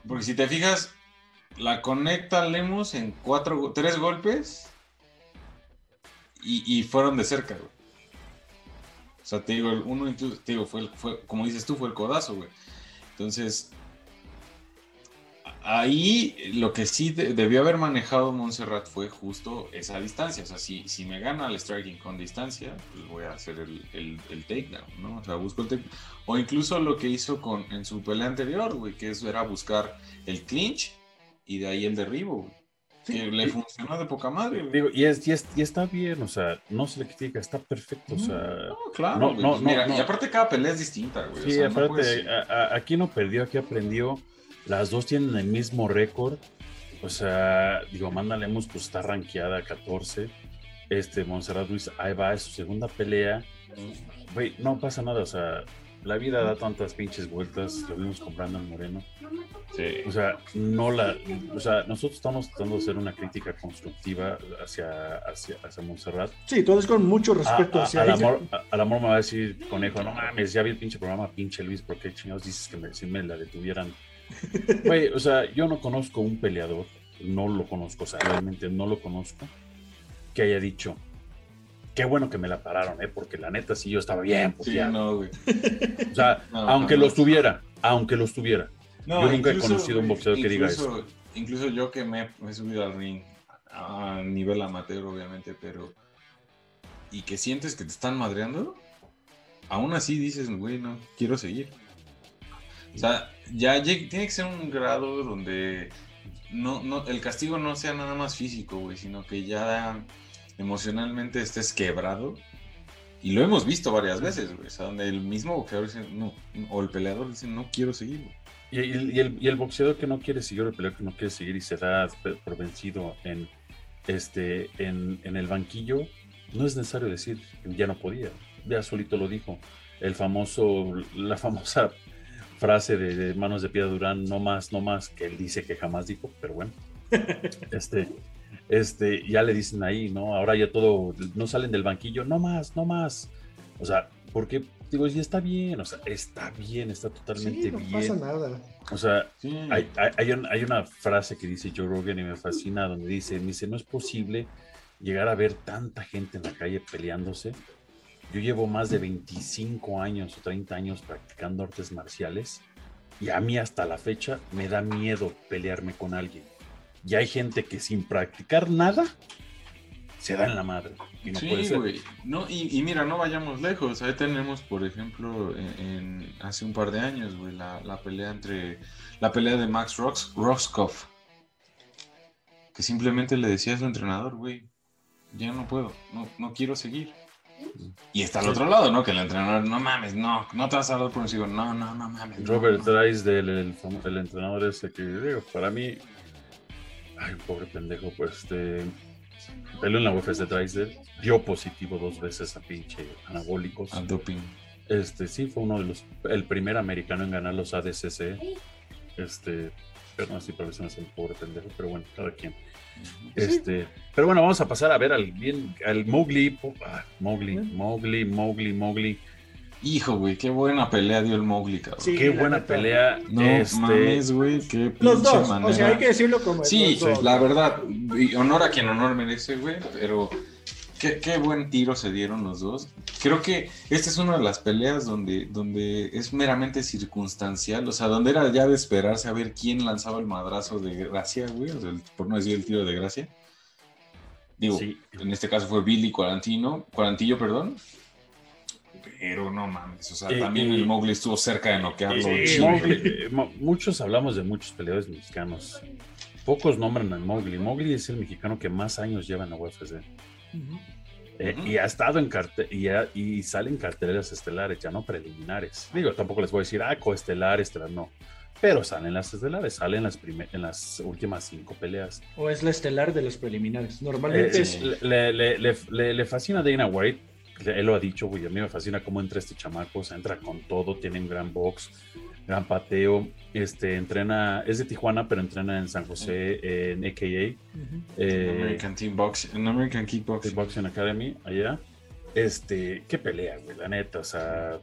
Porque si te fijas, la conecta Lemos en cuatro, tres golpes y, y fueron de cerca, güey. O sea, te digo, el uno incluso, te digo, fue, el- fue, como dices tú, fue el codazo, güey. Entonces, ahí lo que sí de- debió haber manejado Montserrat fue justo esa distancia. O sea, si, si me gana el striking con distancia, pues voy a hacer el, el, el takedown, ¿no? O sea, busco el takedown. O incluso lo que hizo con, en su pelea anterior, güey, que eso era buscar el clinch y de ahí el derribo. Que le funcionó de poca madre. Digo, y, es, y, es- y está bien, o sea, no se le critica, está perfecto, o sea. No, claro, no, güey. no, Pues mira, no. y aparte cada pelea es distinta, güey. o Sí, sea, no puedes- aparte, a- a- aquí no perdió, aquí aprendió. Las dos tienen el mismo récord. O sea, digo, Amanda Lemos pues está rankeada 14. Este, Montserrat Ruiz, ahí va, es su segunda pelea. Güey, no pasa nada, o sea, la vida da tantas pinches vueltas, lo vimos con Brandon Moreno. Sí. O sea, no la, o sea, nosotros estamos tratando de hacer una crítica constructiva hacia, hacia, hacia Montserrat. Sí, todo es con mucho A- respeto a- hacia al, amor, a- al amor me va a decir conejo, no mames, ya vi el pinche programa, pinche Luis, ¿por qué chingados dices que me, si me la detuvieran? Güey, o sea, yo no conozco un peleador, no lo conozco, o sea, realmente no lo conozco, que haya dicho, qué bueno que me la pararon, ¿eh? Porque la neta sí yo estaba bien, Sí, no, güey. O sea, No, aunque jamás. los tuviera, aunque los tuviera. No, Yo nunca he conocido un boxeador que diga incluso- Incluso yo que me, me he subido al ring a nivel amateur, obviamente, pero. Y que sientes que te están madreando, aún así dices, güey, no, quiero seguir. O sea, ya tiene que ser un grado donde no, no, el castigo no sea nada más físico, güey, sino que ya emocionalmente estés quebrado. Y lo hemos visto varias veces, güey. O sea, donde el mismo boxeador dice, no, o el peleador dice, no quiero seguir, güey. Y, y- y el, y el boxeador que no quiere seguir, el peleador que no quiere seguir y se da por vencido en, este, en, en el banquillo, no es necesario decir que ya no podía. Ya solito lo dijo. El famoso, la famosa frase de, de Manos de Piedra Durán, no más, no más, que él dice que jamás dijo, pero bueno. Este, este, ya le dicen ahí, ¿no? Ahora ya todo, no salen del banquillo, no más, no más. O sea, porque, digo, ya está bien, o sea, está bien, está totalmente Sí, no bien. pasa nada. O sea, Sí. hay, hay, hay un- hay una frase que dice Joe Rogan y me fascina, donde dice, me dice, no es posible llegar a ver tanta gente en la calle peleándose. Yo llevo más de 25 años o 30 años practicando artes marciales y a mí hasta la fecha me da miedo pelearme con alguien. Y hay gente que sin practicar nada se da en la madre. Y no puede sí, ser. güey. No, y, y mira, no vayamos lejos. Ahí tenemos, por ejemplo, en, en- hace un par de años, güey, la, la pelea entre. La pelea de Max Rox. Que simplemente le decía a su entrenador, güey, ya no puedo, no, no quiero seguir. Y está al Sí. otro lado, ¿no? Que el entrenador, no mames, no, no te vas a dar por encima. No, no, no mames. no, Robert no". Drysdale, el, famo- el entrenador ese que, digo, para mí, ay, pobre pendejo, pues, este, peleó en la UFC Drysdale, dio positivo dos veces a pinche anabólicos. Al doping. Este, sí, fue uno de los, el primer americano en ganar los ADCC, este, pero no, así para veces el pobre pendejo, pero bueno, cada quien. Este, pero bueno, vamos a pasar a ver al bien, al Mowgli, ah, Mowgli, Mowgli, Mowgli, Mowgli. Hijo, güey, qué buena pelea dio el Mowgli, cabrón. Sí, Qué buena neta. pelea. No este, mames, güey, qué pinche Los dos, manera. o sea, hay que decirlo como Sí, los dos. la verdad, honor a quien honor merece, güey, pero qué, qué buen tiro se dieron los dos. Creo que esta es una de las peleas donde, donde es meramente circunstancial, o sea, donde era ya de esperarse a ver quién lanzaba el madrazo de gracia, güey, o sea, por no decir el tiro de gracia. Digo, Sí. en este caso fue Billy Cuarantino, Cuarantillo, perdón. Pero no mames, o sea, Y- también y- el Mowgli estuvo cerca de noquearlo. Sí, chido. Mowgli, eh, muchos hablamos de muchos peleadores mexicanos. Pocos nombran a Mowgli. Mowgli es el mexicano que más años lleva en la UFC. Ujú. Eh, Ujú. Y ha estado en y, ha- y sale en carteleras estelares, ya no preliminares. Digo, tampoco les voy a decir, ah, coestelar, estelar, no. Pero salen las estelares, salen las prime- en las últimas cinco peleas. O es la estelar de los preliminares. Normalmente Eh, es. le- le- le- le fascina a Dana White. Él lo ha dicho, güey. A mí me fascina cómo entra este chamaco. O sea, entra con todo, tiene un gran box. gran pateo. Este, entrena, es de Tijuana, pero entrena en San José, en AKA, En eh, American Team Boxing, en American Kickboxing. Boxing Academy, allá. Este, qué pelea, güey, la neta, o sea,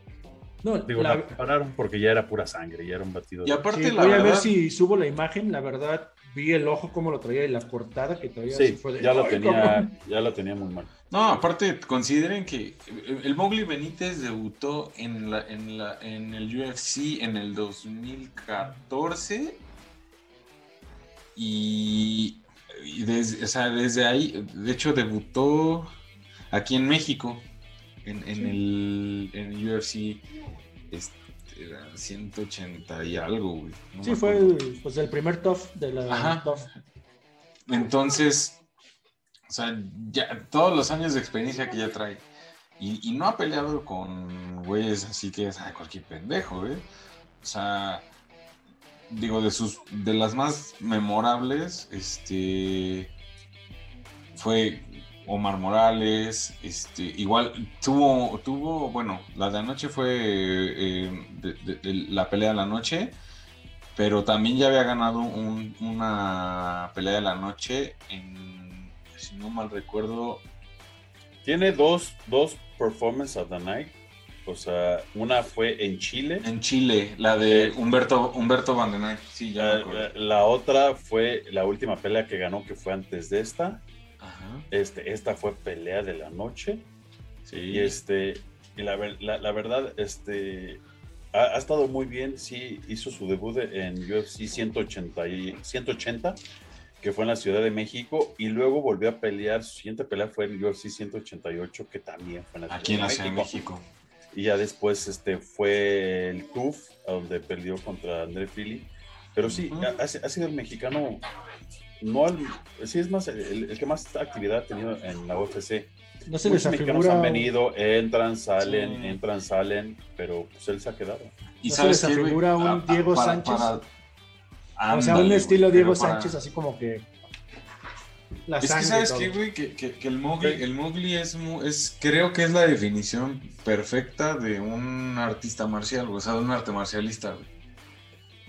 No, digo, la- la pararon porque ya era pura sangre, ya era un batido. Y aparte, sí, la voy a ver si subo la imagen. La verdad, vi el ojo como lo traía y la cortada que traía. así Sí, fue de, ya la "Ay, tenía, cabrón". ya la tenía muy mal. No, aparte, consideren que el Mowgli Benítez debutó en, la, en, la, en el UFC en el 2014 y, y desde, o sea, desde ahí, de hecho, debutó aquí en México en, en el, en UFC este, era 180 y algo, güey. no Sí, fue el, pues, el primer TOF de la Ajá. TOF. Entonces, o sea, ya todos los años de experiencia que ya trae. Y, no ha peleado con güeyes así que es cualquier pendejo, ¿eh? O sea, digo, de sus, de las más memorables, este, fue Omar Morales, este, igual tuvo, tuvo, bueno, la de anoche fue eh, la pelea de la noche, pero también ya había ganado un- una pelea de la noche en, si no mal recuerdo, Tiene dos, dos performances of the night. O sea, una fue en Chile. en Chile, la de Humberto, Humberto Vandenay, sí, ya La, acuerdo. la- la otra fue la última pelea que ganó, que fue antes de esta. Ajá, Este, esta fue pelea de la noche. sí, Y este, y la, la, verdad, este, ha, ha estado muy bien. Sí, hizo su debut de- en UFC 180, y- 180, que fue en la Ciudad de México. Y luego volvió a pelear. Su siguiente pelea fue en UFC 188, que también fue en la aquí en la Ciudad de México. Y ya después este, fue el TUF, a donde peleó contra André Fili. Pero sí, ha, ha sido el mexicano, no el, sí es más el, el que más actividad ha tenido en la UFC. No se les Muchos mexicanos afigura. han venido, entran, salen, Sí. entran, salen, pero pues él se ha quedado. ¿Y ¿No se sabes les qué, güey? afigura un Ah, ah, Diego para- Sánchez? para- o sea, un Ándale, estilo Diego para- Sánchez, así como que. La Es que sabes qué, güey, que, que- que el Mowgli, Sí. el Mowgli es, es, creo que es la definición perfecta de un artista marcial, o sea, de un arte marcialista, güey.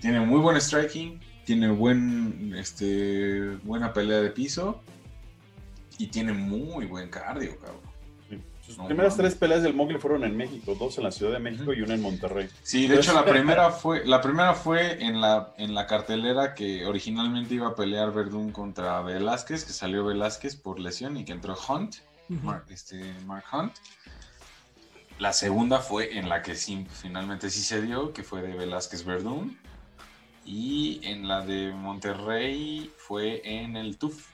Tiene muy buen striking, tiene buen, este, buena pelea de piso y tiene muy buen cardio, cabrón. Sus No primeras tres peleas del Mowgli fueron en México, dos en la Ciudad de México y una en Monterrey. Sí, de hecho la primera fue, la primera fue en la, en la cartelera que originalmente iba a pelear Verdún contra Velázquez, que salió Velázquez por lesión y que entró Hunt. Mark, este, Mark Hunt. La segunda fue en la que sí, finalmente sí se dio, que fue de Velázquez Verdún. Y en la de Monterrey fue en el TUF.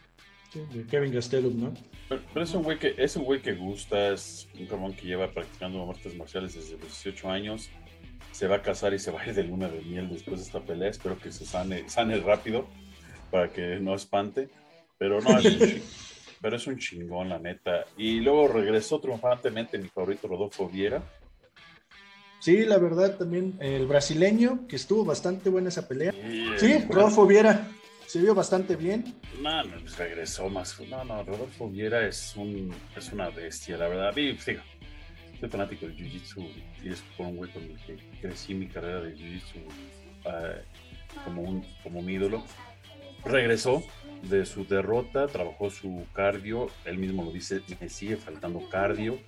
Sí, de Kevin Gastelum, ¿no? Pero, pero es un güey que es un güey que gusta, es un cabrón que lleva practicando artes marciales desde los 18 años. Se va a casar y se va a ir de luna de miel después de esta pelea. Espero que se sane, sane rápido para que no espante. Pero no, es un, pero es un chingón, la neta. Y luego regresó triunfantemente mi favorito Rodolfo Viera. Sí, la verdad también el brasileño, que estuvo bastante buena esa pelea. Sí, Rodolfo Viera se vio bastante bien. No, no, pues regresó más. No, no, Rodolfo Viera es, un, es una bestia, la verdad. Mí, digo, soy fanático del Jiu-Jitsu y es por un güey con el que crecí mi carrera de Jiu-Jitsu eh, como, un, como mi ídolo. Regresó de su derrota, trabajó su cardio, él mismo lo dice, me sigue faltando cardio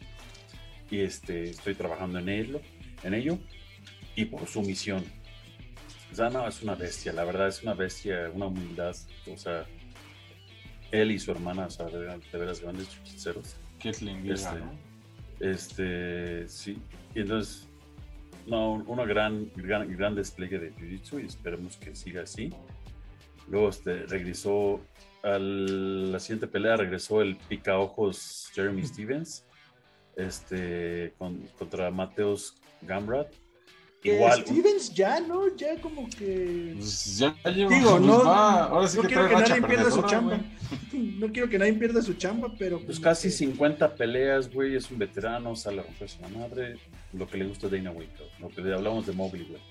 y este, estoy trabajando en ello, en ello y por su misión. O sea, no, es una bestia, la verdad es una bestia, una humildad, o sea, él y su hermana, o sea, de, de veras grandes chuchiceros. Kathleen Este, ¿no? Este, sí, y entonces, no, una gran, gran, gran despliegue de Jiu-Jitsu y esperemos que siga así. Luego este, regresó a la siguiente pelea, regresó el picaojos Jeremy Stevens este, con- contra Mateos Gamrat. Que Igual, Stevens ya, ¿no? Ya como que... Pues ya lleva, Digo, pues no, va, ahora sí no que quiero que nadie pierda su chamba. güey. No quiero que nadie pierda su chamba, pero... Pues casi que- 50 peleas, güey, es un veterano, sale a romperse la madre, lo que le gusta a Dana White, lo que le hablamos de Mobley, güey.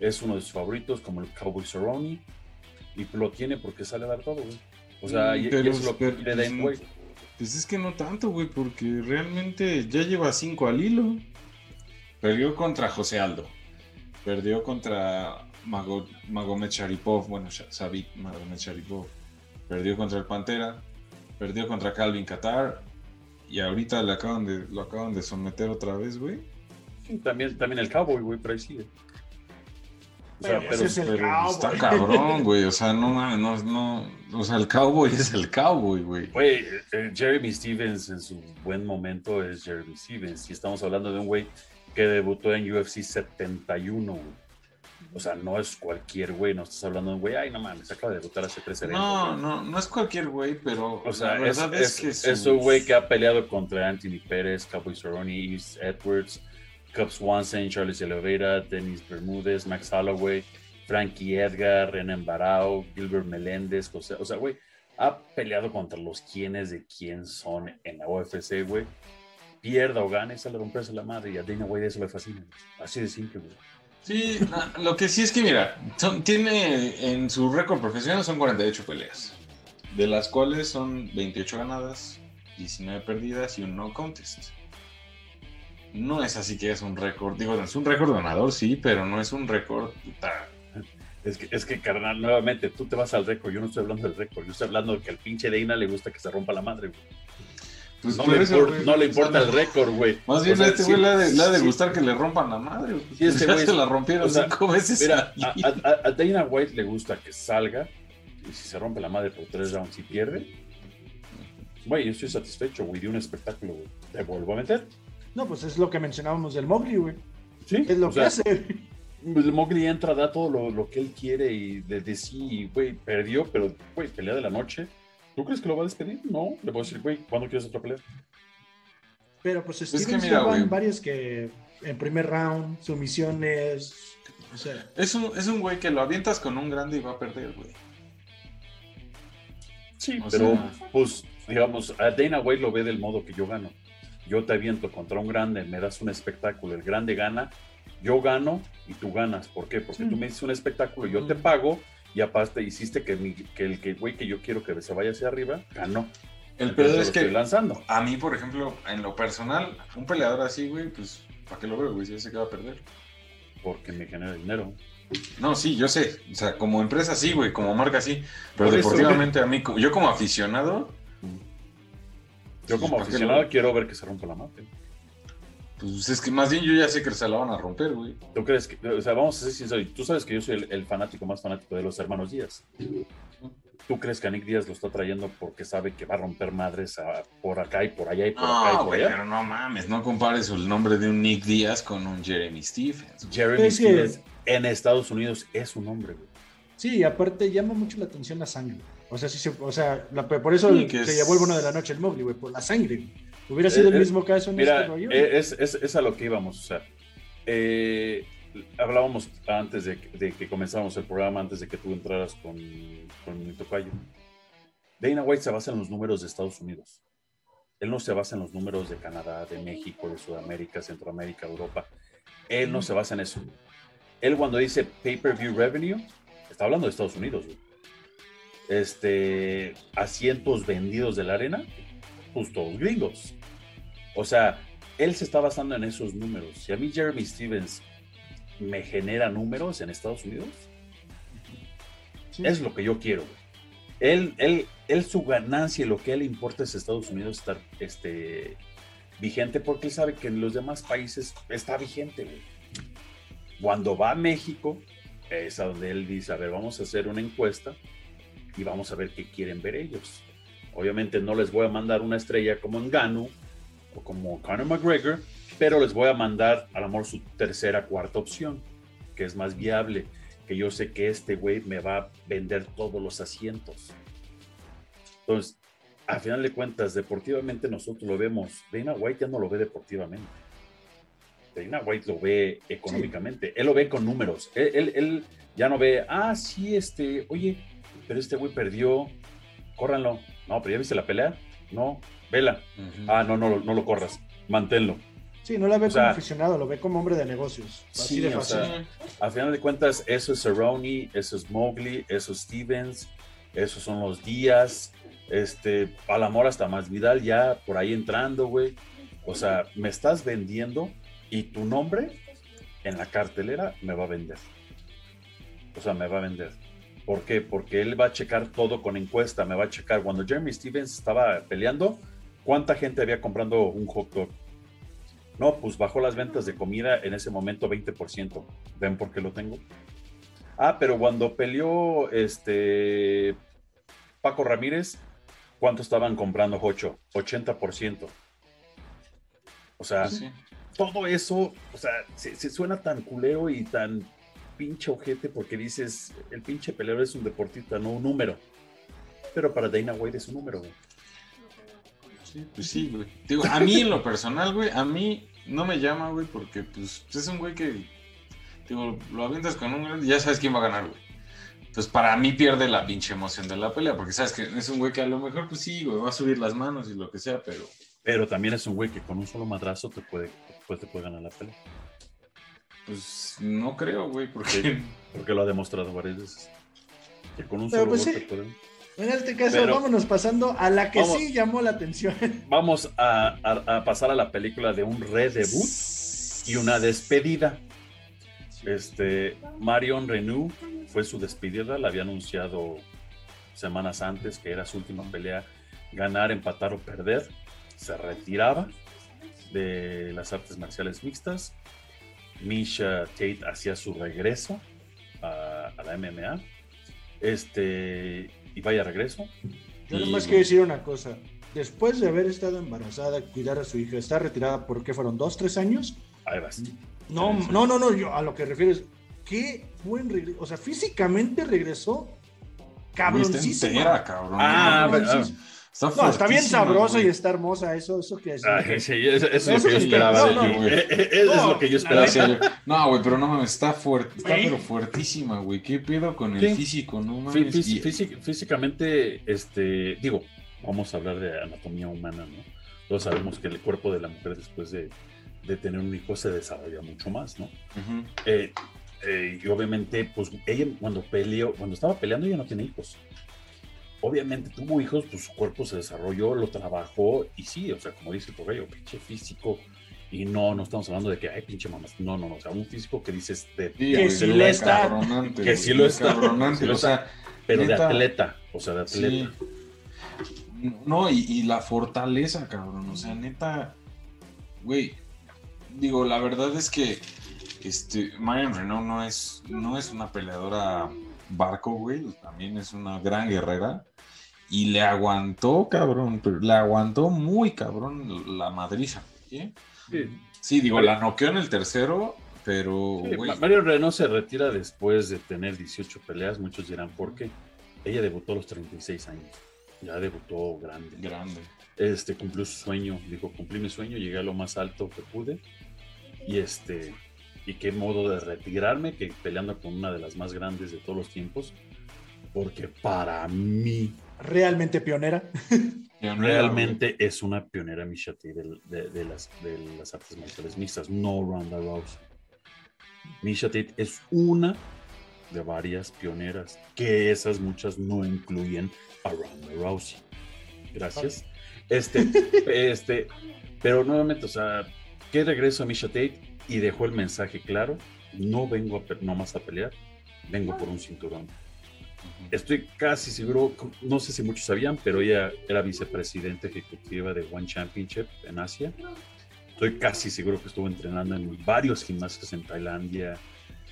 Es uno de sus favoritos, como el Cowboy Cerrone, y lo tiene porque sale a dar todo, güey. O sea, y, y pero- eso es lo que pero- quiere Dana White. Pues es que no tanto, güey, porque realmente ya lleva cinco al hilo. Perdió contra José Aldo. Perdió contra Mago- Magomed Sharipov, bueno, Sabit Magomed Sharipov, perdió contra el Pantera, perdió contra Calvin Qatar y ahorita le acaban de, lo acaban de someter otra vez, güey. También, también el Cowboy, güey, pero ahí sigue. O sea, Pero es está cabrón, güey, o sea, no mames, no, no, o sea, el Cowboy es el Cowboy, güey. güey, eh, Jeremy Stevens en su buen momento es Jeremy Stevens. Y estamos hablando de un güey que debutó en UFC 71, güey. O sea, no es cualquier güey, no estás hablando de un güey, ay, no mames, acaba de debutar hace tres eventos. No, güey". no, no es cualquier güey, pero O sea, la es, verdad es, que es un güey que ha peleado contra Anthony Pérez, Cowboy Cerrone, Yves Edwards, Cub Swanson, Charles Oliveira, Dennis Bermúdez, Max Holloway, Frankie Edgar, Renan Barao, Gilbert Meléndez, José, o sea, güey, ha peleado contra los quienes de quién son en la UFC, güey. Pierda o gane, sale a romperse la madre y a Dana White eso le fascina. Así de simple, güey. Sí, lo que sí es que, mira, son- tiene en su récord profesional son 48 peleas, de las cuales son 28 ganadas, 19 perdidas y un no contest. No es así que es un récord, digo, es un récord ganador, sí, pero no es un récord. Es que, es que, carnal, nuevamente, tú te vas al récord, yo no estoy hablando del récord, yo estoy hablando de que al pinche Dana le gusta que se rompa la madre, güey. Pues No, le, eso, impor- güey, no le o sea, importa el récord, güey. Más O bien sea, a este sí, güey le ha de, le ha de sí. gustar que le rompan la madre. Sí, este ya güey- se la rompieron o sea, cinco veces. Mira, a, a- a Dana White le gusta que salga y si se rompe la madre por tres rounds y pierde, güey, yo estoy satisfecho, güey, de un espectáculo, güey. Te vuelvo a meter. No, pues es lo que mencionábamos del Mowgli, güey. Sí, Es lo o que sea, hace. el Mowgli entra, da todo lo, lo que él quiere y desde sí, güey, perdió, pero, güey, pelea de la noche. ¿Tú crees que lo va a despedir? No, le voy a decir, güey, ¿cuándo quieres otra pelea? Pero pues que Stevens mira, ya van güey. varias que en primer round, sumisiones. O sea, Es un, es un güey que lo avientas con un grande y va a perder, güey. Sí, O pero sea- pues, digamos, a Dana White lo ve del modo que yo gano. Yo te aviento contra un grande, me das un espectáculo, el grande gana, yo gano y tú ganas. ¿Por qué? Porque Sí. tú me hiciste un espectáculo, yo te Mm. pago y aparte hiciste que, mi- que el que, güey que yo quiero que se vaya hacia arriba, ganó. El pedo es estoy que lanzando. a mí, por ejemplo, en lo personal, un peleador así, güey, pues, ¿para qué lo veo, güey? Si ya sé que va a perder. Porque me genera dinero. No, sí, yo sé. O sea, como empresa sí, güey, como marca sí. Pero Por eso, deportivamente a mí, yo como aficionado, Yo como ¿para qué aficionado quiero ver que se rompa la madre. Pues es que más bien yo ya sé que se la van a romper, güey. ¿Tú crees que, o sea, vamos a ser sinceros, tú sabes que yo soy el, el fanático más fanático de los hermanos Díaz. ¿Tú crees que a Nick Díaz lo está trayendo porque sabe que va a romper madres a- por acá y por allá y por acá y No, por güey, allá? pero no mames, no compares el nombre de un Nick Díaz con un Jeremy Stephens. Jeremy Es que- Stevens en Estados Unidos es un hombre, güey. sí, aparte llama mucho la atención la sangre. O sea, sí, o sea la- por eso Sí, el- que se es- llevó el bono de la noche el Mowgli, güey, por la sangre. Hubiera sido Eh, el eh, mismo caso en Mira, este rollo. eh, es, es, es a lo que íbamos. O sea, eh, hablábamos antes de, de que comenzáramos el programa, antes de que tú entraras con, con mi tocayo. Dana White se basa en los números de Estados Unidos. Él no se basa en los números de Canadá, de México, de Sudamérica, Centroamérica, Europa. Él no se basa en eso. Él cuando dice pay-per-view revenue, está hablando de Estados Unidos. güey. Este, asientos vendidos de la arena, pues todos gringos. O sea, él se está basando en esos números. Si a mí Jeremy Stevens me genera números en Estados Unidos, Sí. es lo que yo quiero. güey. Él, él, él su ganancia y lo que a él le importa es Estados Unidos estar este, vigente porque él sabe que en los demás países está vigente. güey. Cuando va a México, es a donde él dice, a ver, vamos a hacer una encuesta y vamos a ver qué quieren ver ellos. Obviamente no les voy a mandar una estrella como Ngannou o como Conor McGregor, pero les voy a mandar a lo mejor su tercera, cuarta opción, que es más viable, que yo sé que este güey me va a vender todos los asientos. Entonces, a final de cuentas, deportivamente nosotros lo vemos. Dana White ya no lo ve deportivamente. Dana White lo ve económicamente. Él lo ve con números. Él, él- él ya no ve, ah, sí, este, oye, pero este güey perdió, córranlo. No, pero ya viste la pelea. No, vela. Ah, no, no, lo- no lo corras. Manténlo. Sí, no la ve o sea- como aficionado, lo ve como hombre de negocios. Así Sí, de o fácil. sea, a final de cuentas, eso es Cerrone, eso es Mowgli, eso es Stevens, esos son los Díaz, este, a la mora hasta más Vidal ya por ahí entrando, güey. O sea, me estás vendiendo y tu nombre en la cartelera me va a vender. O sea, me va a vender. ¿Por qué? Porque él va a checar todo con encuesta, me va a checar. Cuando Jeremy Stevens estaba peleando, ¿cuánta gente había comprando un hot dog? No, pues bajó las ventas de comida en ese momento 20%. ¿Ven por qué lo tengo? Ah, pero cuando peleó este Paco Ramírez, ¿cuánto estaban comprando Jocho? 80%. O sea, sí. todo eso, o sea, se, se suena tan culero y tan pinche ojete porque dices, el pinche peleador es un deportista, no un número. Pero para Dana White es un número, güey. Sí, pues sí, güey. Digo, a mí en lo personal, güey, a mí no me llama, güey, porque pues es un güey que, digo, lo avientas con un grande y ya sabes quién va a ganar, güey. Entonces, para mí pierde la pinche emoción de la pelea, porque sabes que es un güey que a lo mejor, pues sí, güey, va a subir las manos y lo que sea, pero Pero también es un güey que con un solo madrazo te puede, pues te puede ganar la pelea. Pues no creo, güey, porque Porque lo ha demostrado varias veces. Que con un Pero solo pues golpe sí. En este caso, Pero- vámonos pasando a la que Vamos. sí llamó la atención. Vamos a, a- a pasar a la película de un redebut y una despedida. Este, Marion Renew fue su despedida, la había anunciado semanas antes que era su última pelea, ganar, empatar o perder. Se retiraba de las artes marciales mixtas. Misha Tate hacía su regreso a, a la MMA. Este, y vaya regreso. Yo Y- nomás quiero decir una cosa. Después de haber estado embarazada, cuidar a su hija, está retirada por qué fueron dos, tres años. Ahí vas. No, no, no, no, yo a lo que refieres, qué buen regreso. O sea, físicamente regresó entera, cabrón. Ah, Cabroncísima. Está, No, está bien sabrosa güey. y está hermosa, eso, eso que decir. Ay, sí, eso, eso es lo Eso que yo esperaba no, de no, ti. güey. Eso es No, lo que yo esperaba. No, güey, pero no mames, está fuerte, está pero fuertísima, güey. ¿Qué pedo con el Sí. físico? No Fí- mames. fí- Y- físic- físicamente, este, digo, vamos a hablar de anatomía humana, ¿no? Todos sabemos que el cuerpo de la mujer después de, de tener un hijo se desarrolla mucho más, ¿no? Ujú. Eh, eh, y obviamente, pues ella cuando peleó, cuando estaba peleando, ella no tiene hijos. Obviamente tuvo hijos, pues su cuerpo se desarrolló, lo trabajó, y sí, o sea, como dice el tocayo, pinche físico. Y no, no estamos hablando de que, ay, pinche mamás. No, no, no. O sea, un físico que dices, de, Sí, Que sí lo está. Que sí lo está. cabronante, Sí lo o sea, pero de atleta. O sea, de atleta. sí. No, y, y la fortaleza, cabrón. O sea, neta, güey. Digo, la verdad es que este, Marion Renault no es, no es una peleadora barco, güey. También es una gran guerrera. Y le aguantó, cabrón. Pero le aguantó muy cabrón la madriza, ¿eh? Sí. Sí, digo, la noqueó en el tercero, pero, Sí, Mario Renault se retira después de tener 18 peleas. Muchos dirán, ¿por qué? Ella debutó a los 36 años. Ya debutó grande. Grande. Este, cumplió su sueño. Dijo, cumplí mi sueño, llegué a lo más alto que pude. Y este, y qué modo de retirarme que peleando con una de las más grandes de todos los tiempos. Porque para mí, Realmente pionera. realmente es una pionera Misha Tate de, de- de las, de las artes marciales mixtas, no Ronda Rousey. Misha Tate es una de varias pioneras, que esas muchas no incluyen a Ronda Rousey. Gracias. Este, este, pero nuevamente, o sea, que regreso a Misha Tate y dejó el mensaje claro, no vengo a, nomás a pelear, vengo por un cinturón. Estoy casi seguro, no sé si muchos sabían, pero ella era vicepresidenta ejecutiva de One Championship en Asia. Estoy casi seguro que estuvo entrenando en varios gimnasios en Tailandia,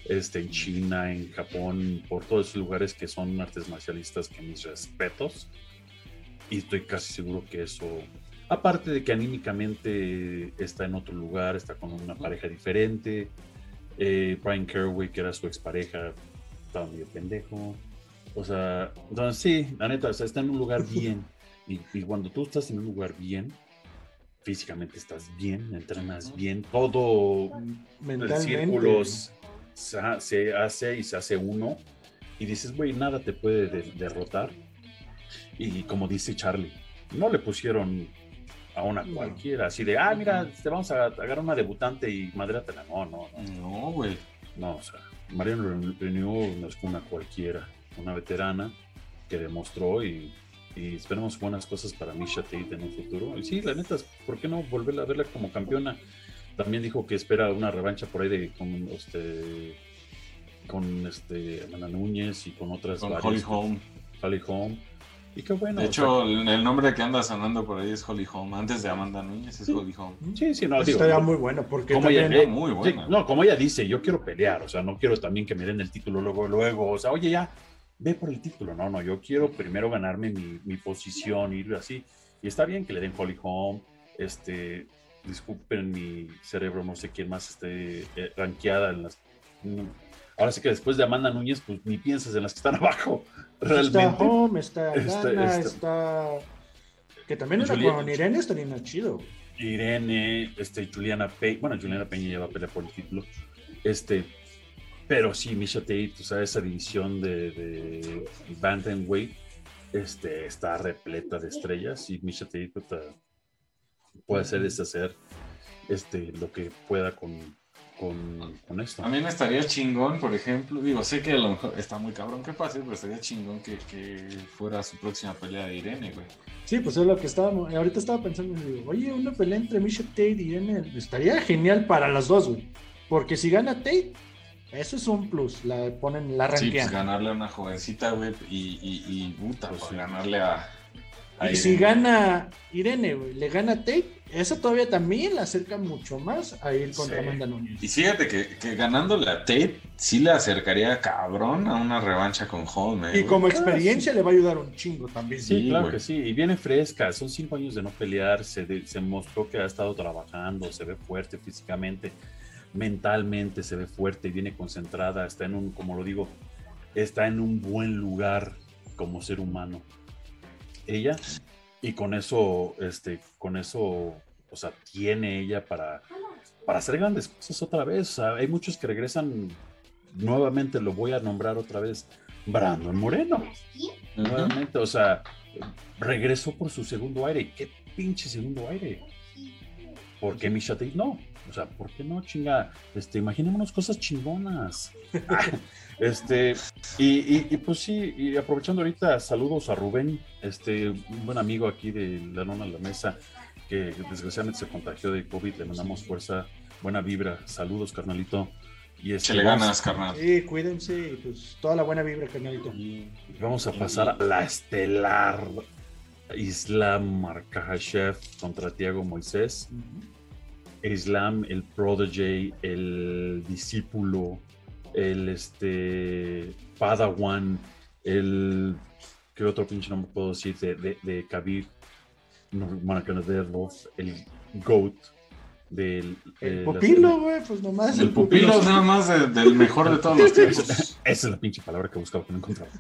este, en China, en Japón, por todos esos lugares que son artes marcialistas que mis respetos. Y estoy casi seguro que eso, aparte de que anímicamente está en otro lugar, está con una pareja diferente. Eh, Brian Kerway, que era su expareja, estaba medio pendejo. O sea, entonces sí, la neta, o sea, está en un lugar bien. Y, y cuando tú estás en un lugar bien, físicamente estás bien, entrenas bien, todo el círculo se, hace y se hace uno. Y dices, güey, nada te puede de- derrotar. Y como dice Charlie, no le pusieron a una No. cualquiera, así de, ah, mira, te vamos a agarrar una debutante y madrátela. No, no, no. No, güey. No, o sea, Marion Renew no es una cualquiera, una veterana que demostró y, y esperemos buenas cosas para Misha Tate en un futuro. Y sí, la neta, ¿por qué no volverla a verla como campeona? también dijo que espera una revancha por ahí de con este con este Amanda Núñez y con otras Con varias- Holly Holm. Holly Holm. Y qué bueno. De o hecho, el nombre que anda sonando por ahí es Holly Holm. Antes de Amanda Núñez es Holly Holm. sea, sí, sí, no, Eso digo, estaría muy bueno porque como ella, eh, muy sí, no, como ella dice, yo quiero pelear, o sea, no quiero también que me den el título luego, luego, o sea, oye, ya, ve por el título, no, no, yo quiero primero ganarme mi, mi posición, ir así, y está bien que le den Holly Home, este, disculpen mi cerebro, no sé quién más esté eh, rankeada en las... mm, Ahora sí que después de Amanda Núñez, pues ni piensas en las que están abajo, Está realmente. Home, está Está- Gana, está- está... Que también una Juliet- con Irene estaría chido. Irene, este, Juliana Peña, bueno, Juliana Peña ya va a pelear por el título, este, pero sí, Misha Tate, o sea, esa división de, de Bantamweight, este, está repleta de estrellas y Misha Tate puede hacer deshacer este, lo que pueda con, con, con esto. A mí me estaría chingón, por ejemplo. Digo, sé que a lo mejor está muy cabrón que pase, pero estaría chingón que, que fuera su próxima pelea de Irene, güey. Sí, pues es lo que estábamos. Ahorita estaba pensando, digo, oye, una pelea entre Misha Tate y Irene estaría genial para las dos, güey. Porque si gana Tate, eso es un plus. La ponen, la Sí, pues ranquean. ganarle a una jovencita, güey, y, y, y puta, Pues ganarle a. a y si gana Irene, güey, le gana Tate, eso todavía también la acerca mucho más a ir contra Sí. Amanda Nunes. Y fíjate que, que ganándole a Tate, sí le acercaría cabrón a una revancha con Holm, eh, Y como experiencia le va a ayudar un chingo también. Sí, Sí, claro que sí, y viene fresca, son cinco años de no pelear, se, de- se mostró que ha estado trabajando, se ve fuerte físicamente, mentalmente se ve fuerte, viene concentrada, está en un, como lo digo, está en un buen lugar como ser humano. Ella, y con eso, este, con eso, o sea, tiene ella para, para hacer grandes cosas otra vez. O sea, hay muchos que regresan nuevamente, lo voy a nombrar otra vez, Brandon Moreno nuevamente, o sea, regresó por su segundo aire. ¿Qué pinche segundo aire? ¿Por qué Misha no? O sea, ¿por qué no, chinga? Este, imaginémonos cosas chingonas. este, y, y- y pues sí, y aprovechando ahorita, saludos a Rubén, este, un buen amigo aquí de La Nona la Mesa, que desgraciadamente se contagió de COVID, le mandamos fuerza, buena vibra, saludos, carnalito. Y este, Se le vamos- ganas, carnal. Sí, cuídense y pues toda la buena vibra, carnalito. y vamos a pasar a la estelar Islam Markahashev contra Tiago Moisés. Islam, el prodigy, el discípulo, el este Padawan, el ¿qué otro pinche nombre puedo decir? De, de, de Khabib Nurmagomedov, el GOAT del El eh, pupilo, güey, pues nomás. El pupilo es nada más de- del mejor de todos los tiempos. Esa es la pinche palabra que buscaba que no encontraba.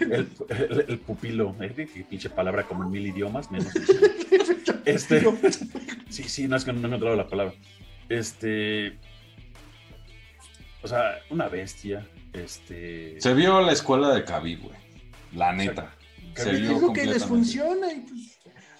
El, el- el pupilo, ¿eh? Qué pinche palabra como en mil idiomas, menos. Este, sí, sí, no es que no he encontrado la palabra. Este, o sea, una bestia. Este, Se vio la escuela de Khabib, güey. La neta. Se Khabib vio Digo que les funciona y pues.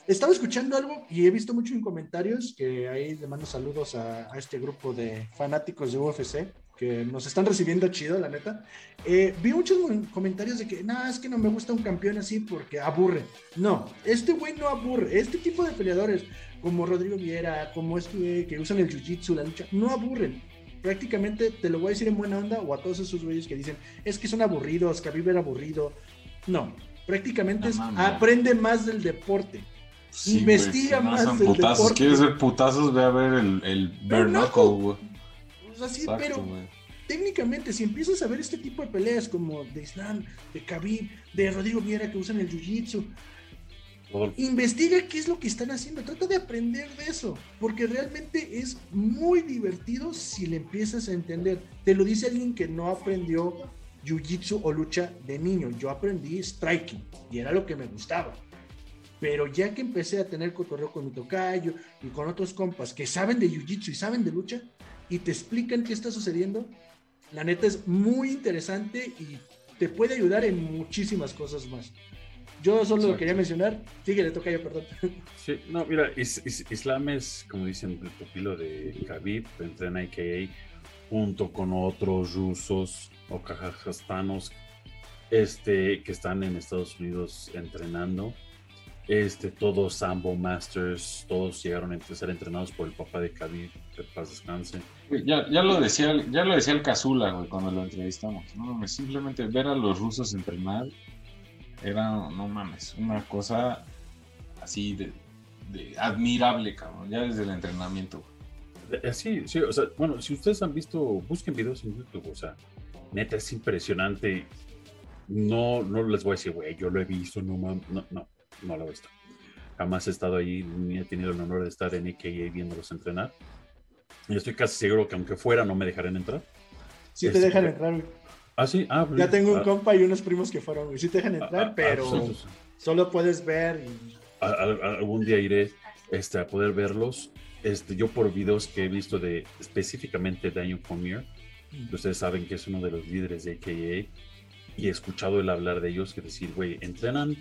Estaba escuchando algo y he visto mucho en comentarios que ahí le mando saludos a, a este grupo de fanáticos de UFC que nos están recibiendo chido, la neta. Eh, vi muchos comentarios de que, no, es que no me gusta un campeón así porque aburre. No, este güey no aburre. Este tipo de peleadores, como Rodrigo Viera, como este que usan el jiu-jitsu, la lucha, no aburren. Prácticamente te lo voy a decir en buena onda o a todos esos güeyes que dicen, es que son aburridos, que era aburrido. No, prácticamente es, aprende más del deporte. Sí, Investiga más del putazos. deporte. ¿Quieres ver putazos? Ve a ver el, el bare knuckle, güey. O sea, sí, Exacto, pero. Técnicamente, si empiezas a ver este tipo de peleas como de Islam, de Khabib, de Rodrigo Viera que usan el Jiu-Jitsu, investiga qué es lo que están haciendo, trata de aprender de eso, porque realmente es muy divertido si le empiezas a entender. Te lo dice alguien que no aprendió Jiu-Jitsu o lucha de niño, yo aprendí striking y era lo que me gustaba. Pero ya que empecé a tener cotorreo con mi tocayo y con otros compas que saben de Jiu-Jitsu y saben de lucha y te explican qué está sucediendo, la neta es muy interesante y te puede ayudar en muchísimas cosas más. Yo solo lo quería mencionar. Síguele, tocayo, perdón. Sí, no, mira, Is- Is- Islam es, como dicen, el pupilo de Khabib, entrena IKA junto con otros rusos o kazajstanos este, que están en Estados Unidos entrenando. Este, todos Sambo Masters, todos llegaron a ser entrenados por el papá de Khabib, que paz descanse. Ya, ya, lo decía, ya lo decía el Cazula, güey, cuando lo entrevistamos. No mames, simplemente ver a los rusos entrenar era, no mames, una cosa así de, de admirable, cabrón, ya desde el entrenamiento. Eh, sí, sí, o sea, bueno, si ustedes han visto, busquen videos en YouTube, o sea, neta es impresionante. No, no les voy a decir, güey, yo lo he visto, no, no, no, no lo he visto. Jamás he estado ahí, ni he tenido el honor de estar en AKA viéndolos entrenar. Y estoy casi seguro que aunque fuera no me dejarían entrar. Sí te dejan entrar, güey. Ah, sí, ah, Ya tengo un ah. compa y unos primos que fueron, güey. Sí te dejan ah, entrar, ah, pero solo puedes ver. Y... algún día iré este, a poder verlos. Este, yo por videos que he visto de específicamente Daniel Cormier, ustedes saben que es uno de los líderes de AKA, y he escuchado el hablar de ellos, que decir, güey, entrenan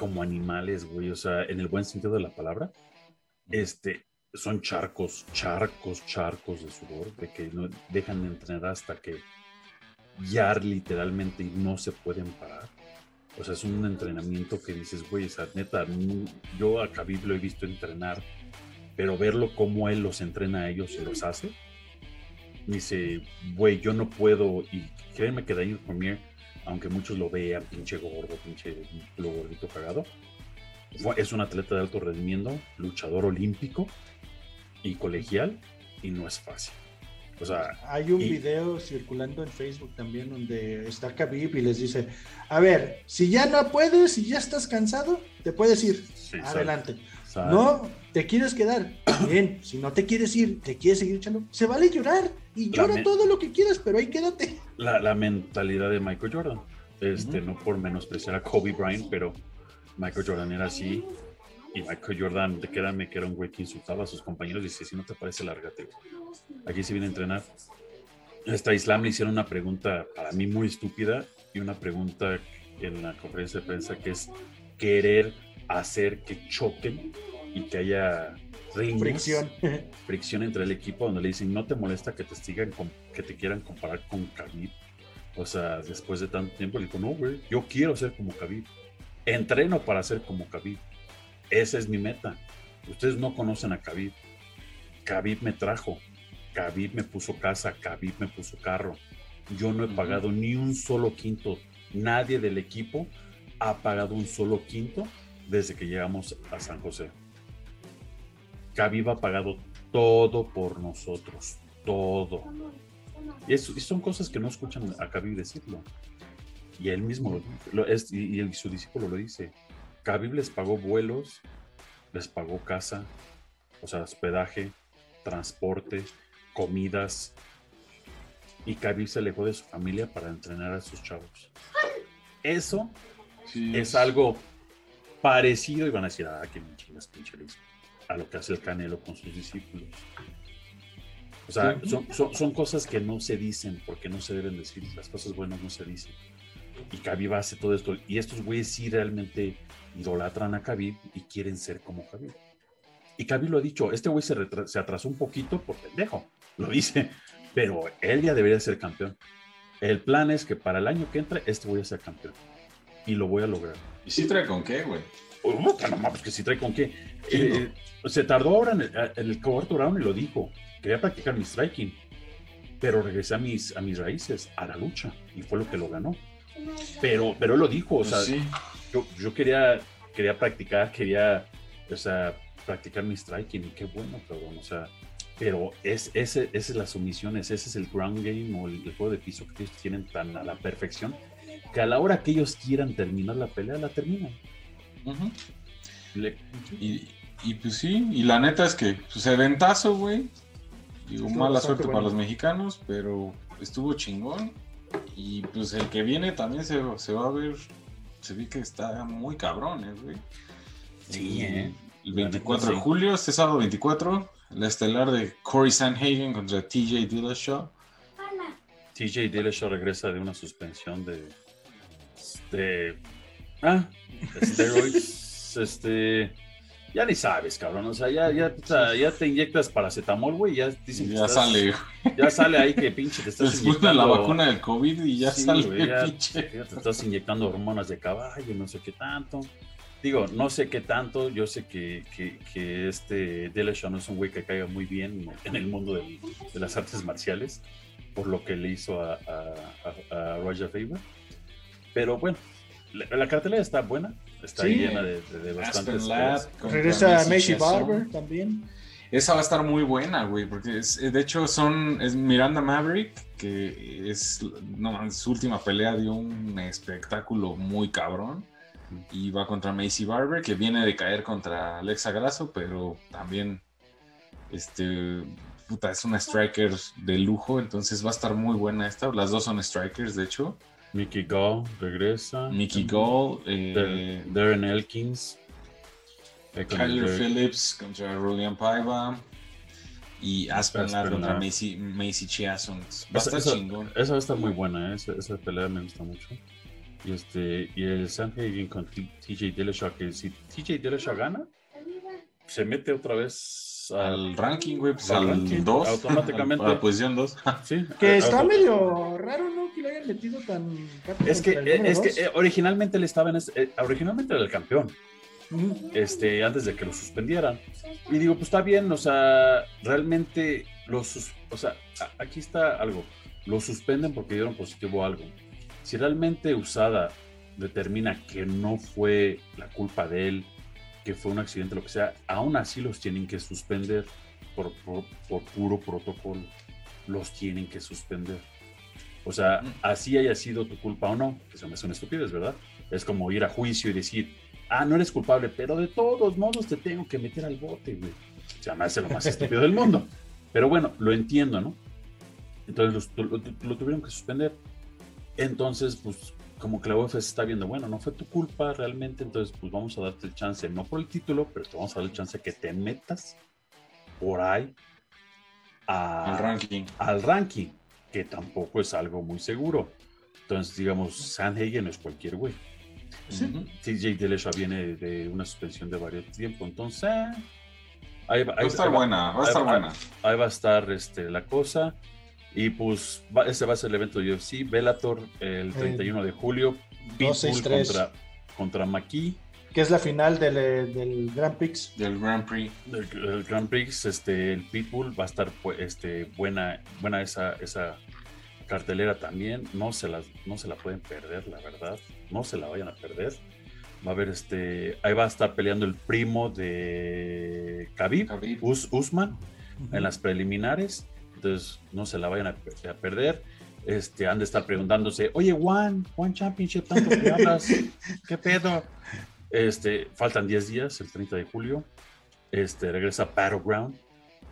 como animales, güey, o sea, en el buen sentido de la palabra, este, son charcos, charcos, charcos de sudor, de que no dejan de entrenar hasta que ya literalmente no se pueden parar. O sea, es un entrenamiento que dices, güey, esa neta, yo a Khabib lo he visto entrenar, pero verlo como él los entrena a ellos y los hace, dice, güey, yo no puedo, y créeme que Daniel Cormier, aunque muchos lo vean, pinche gordo, pinche lo gordito cagado, es un atleta de alto rendimiento, luchador olímpico y colegial, y no es fácil. O sea, hay un video circulando en Facebook también donde está Khabib y les dice, a ver, si ya no puedes, si ya estás cansado, te puedes ir. Adelante. No, te quieres quedar. Bien, si no te quieres ir, te quieres seguir echando, se vale llorar y llora todo lo que quieras, pero ahí quédate. La, mentalidad de Michael Jordan. Este, no por menospreciar a Kobe Bryant, pero Michael Jordan era así. Y Michael Jordan, quédame que era un güey que insultaba a sus compañeros y dice, si no te parece, lárgate. Aquí se viene a entrenar. Esta Islam le hicieron una pregunta para mí muy estúpida y una pregunta en la conferencia de prensa que es querer hacer que choquen y que haya fricción. fricción entre el equipo donde le dicen no te molesta que te sigan que te quieran comparar con Khabib o sea después de tanto tiempo le dijo no güey yo quiero ser como Khabib entreno para ser como Khabib esa es mi meta ustedes no conocen a Khabib Khabib me trajo Khabib me puso casa, Khabib me puso carro. Yo no he pagado ni un solo quinto. Nadie del equipo ha pagado un solo quinto desde que llegamos a San José. Khabib ha pagado todo por nosotros, todo. Y, son cosas que no escuchan a Khabib decirlo. Y él mismo lo, es, y, y, su discípulo lo dice. Khabib les pagó vuelos, les pagó casa, o sea, hospedaje, transporte, comidas. Y Khabib se alejó de su familia para entrenar a sus chavos. Eso es algo parecido, y van a decir, ah, que chingas pinche a lo que hace el Canelo con sus discípulos. O sea, son, cosas que no se dicen porque no se deben decir. Las cosas buenas no se dicen. Y Khabib hace todo esto. Y estos güeyes sí realmente idolatran a Khabib y quieren ser como Khabib. Y Khabib lo ha dicho, este güey se, se atrasó un poquito por pendejo lo dice, pero él ya debería ser campeón. El plan es que para el año que entra, este voy a ser campeón. Y lo voy a lograr. ¿Y si trae con qué, güey? no, pues que si trae con qué. Eh, se tardó ahora en el, cuarto round y lo dijo. Quería practicar mi striking. Pero regresé a mis, a mis raíces, a la lucha. Y fue lo que lo ganó. Pero, pero él lo dijo, o sea, yo, yo, quería, quería practicar, quería, o sea, practicar mi striking. Y qué bueno, perdón, o sea, pero es, ese, esa es las sumisiones, ese es el ground game o el, juego de piso que ellos tienen tan a la perfección que a la hora que ellos quieran terminar la pelea, la terminan. Y, pues sí, y la neta es que pues eventazo, güey. Digo, mala suerte para los mexicanos, pero estuvo chingón. Y pues el que viene también se, va a ver, se ve que está muy cabrones, güey. Sí, eh. El 24 de julio, este sábado 24, la estelar de Corey Sanhagen contra TJ Dillashaw. TJ Dillashaw regresa de una suspensión de. de ah, steroids. Este. Ya ni sabes, cabrón. O sea, ya, ya, ya te inyectas paracetamol, güey. Ya dicen Ya sale. Ya sale ahí que pinche te estás inyectando. la vacuna del COVID y ya sale. ya, te estás inyectando hormonas de caballo, no sé qué tanto. digo, no sé qué tanto, yo sé que, que, que este Dillashaw no es un güey que caiga muy bien en el mundo del- de las artes marciales, por lo que le hizo a, a, a- a Roger Faber. Pero bueno, la, la cartelera está buena, está Sí. llena de, de, de bastantes contra Regresa Macy. Barber también. Esa va a estar muy buena, güey, porque es- eh, de hecho son es Miranda Maverick, que es no su última pelea dio un espectáculo muy cabrón. Y va contra Macy Barber, que viene de caer contra Alexa Grasso, pero también este puta, es una striker de lujo, entonces va a estar muy buena esta. Las dos son strikers, de hecho. Mickey Gall regresa. Mickey Gall, eh, Dar- Darren Elkins. eh, con el Kyler Derek- Phillips contra Julian Paiva. Y Aspen Ladd Aspen contra. Macy, Macy Chiasson. Va a estar esa- chingón. esa va a estar muy buena, ¿eh? esa, esa pelea me gusta mucho. Y este y el Sanhagen con T- TJ Dillashaw, que si TJ Dillashaw gana, se mete otra vez Al ranking, güey, pues al al ranking, 2. automáticamente. A la posición 2. Sí, Que eh, está auto- medio raro, ¿no? Que lo hayan metido tan rápido Es que, es que eh, originalmente él estaba en ese- eh, originalmente era el campeón, este, antes de que lo suspendieran. Y digo, pues está bien, o sea, realmente los, sus- o sea, aquí está algo, lo suspenden porque dieron positivo a algo. Si realmente Usada determina que no fue la culpa de él, que fue un accidente, lo que sea, aún así los tienen que suspender por, por- por puro protocolo. Los tienen que suspender. O sea, Mm. así haya sido tu culpa o no, que me son estúpidas, ¿verdad? Es como ir a juicio y decir, ah, no eres culpable, pero de todos modos te tengo que meter al bote, güey. O sea, me hace lo más estúpido del mundo. Pero bueno, lo entiendo, ¿no? Entonces los- lo, lo- lo tuvieron que suspender. Entonces, pues, como que la UFC está viendo, bueno, no fue tu culpa realmente, entonces, pues vamos a darte el chance, no por el título, pero te vamos a dar el chance que te metas por ahí a- Al ranking. al ranking, que tampoco es algo muy seguro. Entonces, digamos, Sanhagen no es cualquier güey. Sí. Ujú. TJ Dillashaw viene de una suspensión de varios tiempo, entonces eh, ahí, va- Va a ahí- estar ahí va- buena, va a ahí estar va- buena. ahí va a estar este, la cosa. Y pues va- ese va a ser el evento de UFC, Bellator el 31 de julio, Pitbull 263. contra, contra Maki, Que es la final del, eh, del Grand Prix. Del Grand Prix. el, el Grand Prix, este, el Pitbull va a estar pues, este, buena, buena esa, esa cartelera también, no se, las, no se la pueden perder, la verdad, no se la vayan a perder. Va a haber este, ahí va a estar peleando el primo de Khabib, Khabib. Us- Usman, en las preliminares, entonces no se la vayan a, pe- a perder. Este, han de estar preguntándose, oye, Juan, Juan Championship, tanto que hablas, ¿qué pedo? Este, faltan 10 días, el 30 de julio. Este, regresa Battleground,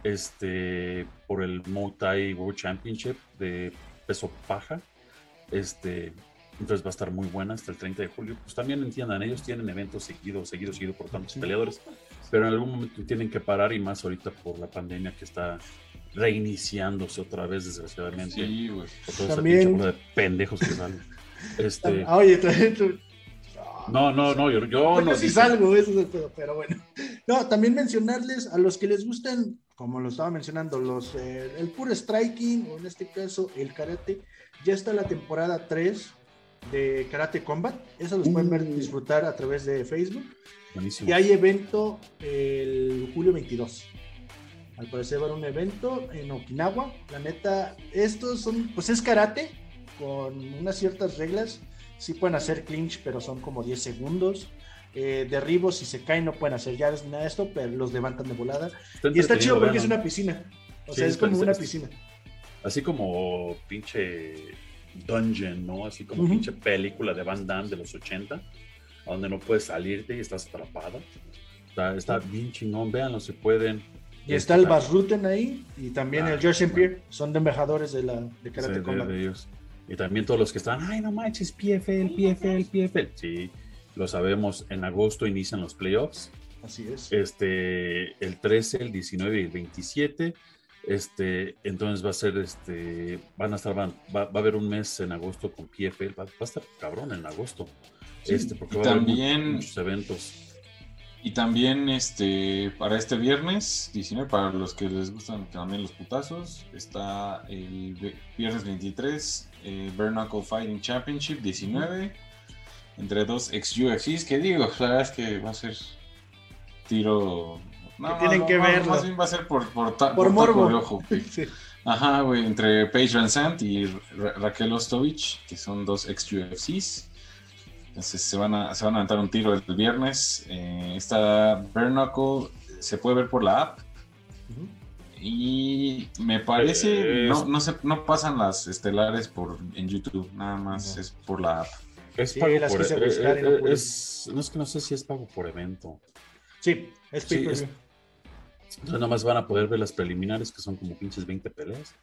este, por el Muay Thai World Championship de peso paja. Este, entonces va a estar muy buena hasta el 30 de julio. Pues también entiendan, ellos tienen eventos seguidos, seguidos, seguidos por tantos peleadores, pero en algún momento tienen que parar y más ahorita por la pandemia que está reiniciándose otra vez, desgraciadamente. Sí, güey. Por toda esa También- de pendejos que salen. Este, Ah, oye, tú- tú- no, no, no, yo, yo Bueno, no sí dije- salgo, eso es el pedo, pero bueno. No, también mencionarles a los que les gustan, como lo estaba mencionando, los eh, el puro striking, o en este caso el karate, ya está la temporada 3 de Karate Combat. Eso los pueden ver, Mm. disfrutar a través de Facebook. Buenísimo. Y hay evento el julio 22. Al parecer va a haber un evento en Okinawa. La neta, estos son, pues es karate con unas ciertas reglas. Sí pueden hacer clinch, pero son como 10 segundos. Eh, derribos, si se caen, no pueden hacer llaves ni nada de esto, pero los levantan de volada. Y está chido porque es una piscina. O Sí, sea, es como una piscina. Así como pinche dungeon, ¿no? Así como pinche película de Van Damme de los 80, a donde no puedes salirte y estás atrapado. Está, está bien chingón, véanlo si pueden. Y está el Basruten ahí y también Ah, el bueno. Pierre. Son de embajadores de, la, de Sí, Karate de- Combat. de ellos. Y también todos los que están, ay, no manches, PFL, PFL, PFL. Sí, lo sabemos, en agosto inician los playoffs. Así es. Este, el 13, el 19 y el 27. Este, entonces va a ser, este, van a estar, van- va, va a haber un mes en agosto con PFL, va, va a estar cabrón en agosto. Sí, este, porque y va a haber mu- también- muchos eventos. Y también este para este viernes 19, para los que les gustan también los putazos, está el viernes 23, eh, Bare Knuckle Fighting Championship 19. entre dos ex UFCs, que digo, la verdad es que va a ser tiro. No, Que tienen no, que verlo. Más bien va a ser por, por, ta- Por morbo. ojo, güey. Sí. Ajá, güey, entre Paige Van Sant y Ra- Raquel Ostovich, que son dos ex UFCs. Entonces se van a, se van a aventar un tiro el viernes. Eh, esta Bare Knuckle se puede ver por la app. Y me parece, Eh, no, no, se, no pasan las estelares por, en YouTube, nada más No. es por la app. Es Sí, pago las por quise eh, buscar y no eh, es, no es que no sé si es pago por evento. Sí, es Sí, es- Entonces nada más van a poder ver las preliminares que son como pinches 20 peleas.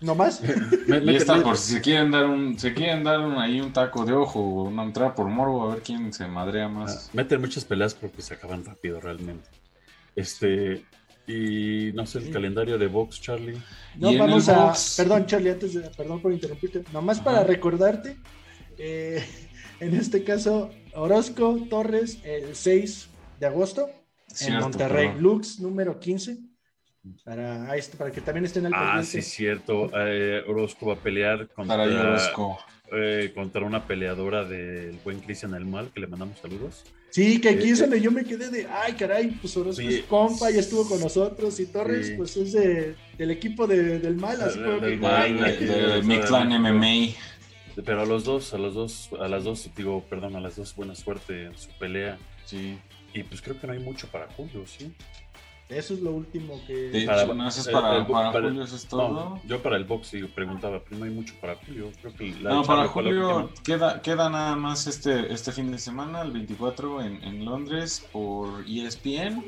¿No más? Me- Y mete- por si se quieren dar un, se quieren dar un, ahí un taco de ojo o una entrada por morbo a ver quién se madrea ah, más. meten muchas peleas porque se acaban rápido realmente. Este y no sé el Sí. calendario de box, Charlie. No, vamos a. box- Perdón, Charlie, antes de. Perdón por interrumpirte. Nomás para Ajá. recordarte. eh, en este caso, Orozco Torres, el 6 de agosto, en Monterrey. Lux número 15. Para, está, para que también estén al Ah, pendiente. sí, cierto. Eh, Orozco va a pelear contra, Para ahí Orozco. eh, contra una peleadora del buen Cristian El Mal, que le mandamos saludos. Sí, que aquí Eh, es eh. donde yo me quedé de, ay, caray, pues Orozco Sí. es compa, ya estuvo con nosotros, y Torres, Sí. pues es de, del equipo de- del mal, así Del- como que, del De, MMA. Pero a los dos, a los dos, a las dos, digo, perdón, a las dos, buena suerte en su pelea. Sí. Y pues creo que no hay mucho para Julio, ¿sí? Eso es lo último que... De Para- es para, el- para para- Julio, eso es todo. No, yo para el box preguntaba, pero no hay mucho para Julio. Creo que la No, para Julio queda, queda nada más este, este fin de semana, el 24 en, en Londres por ESPN.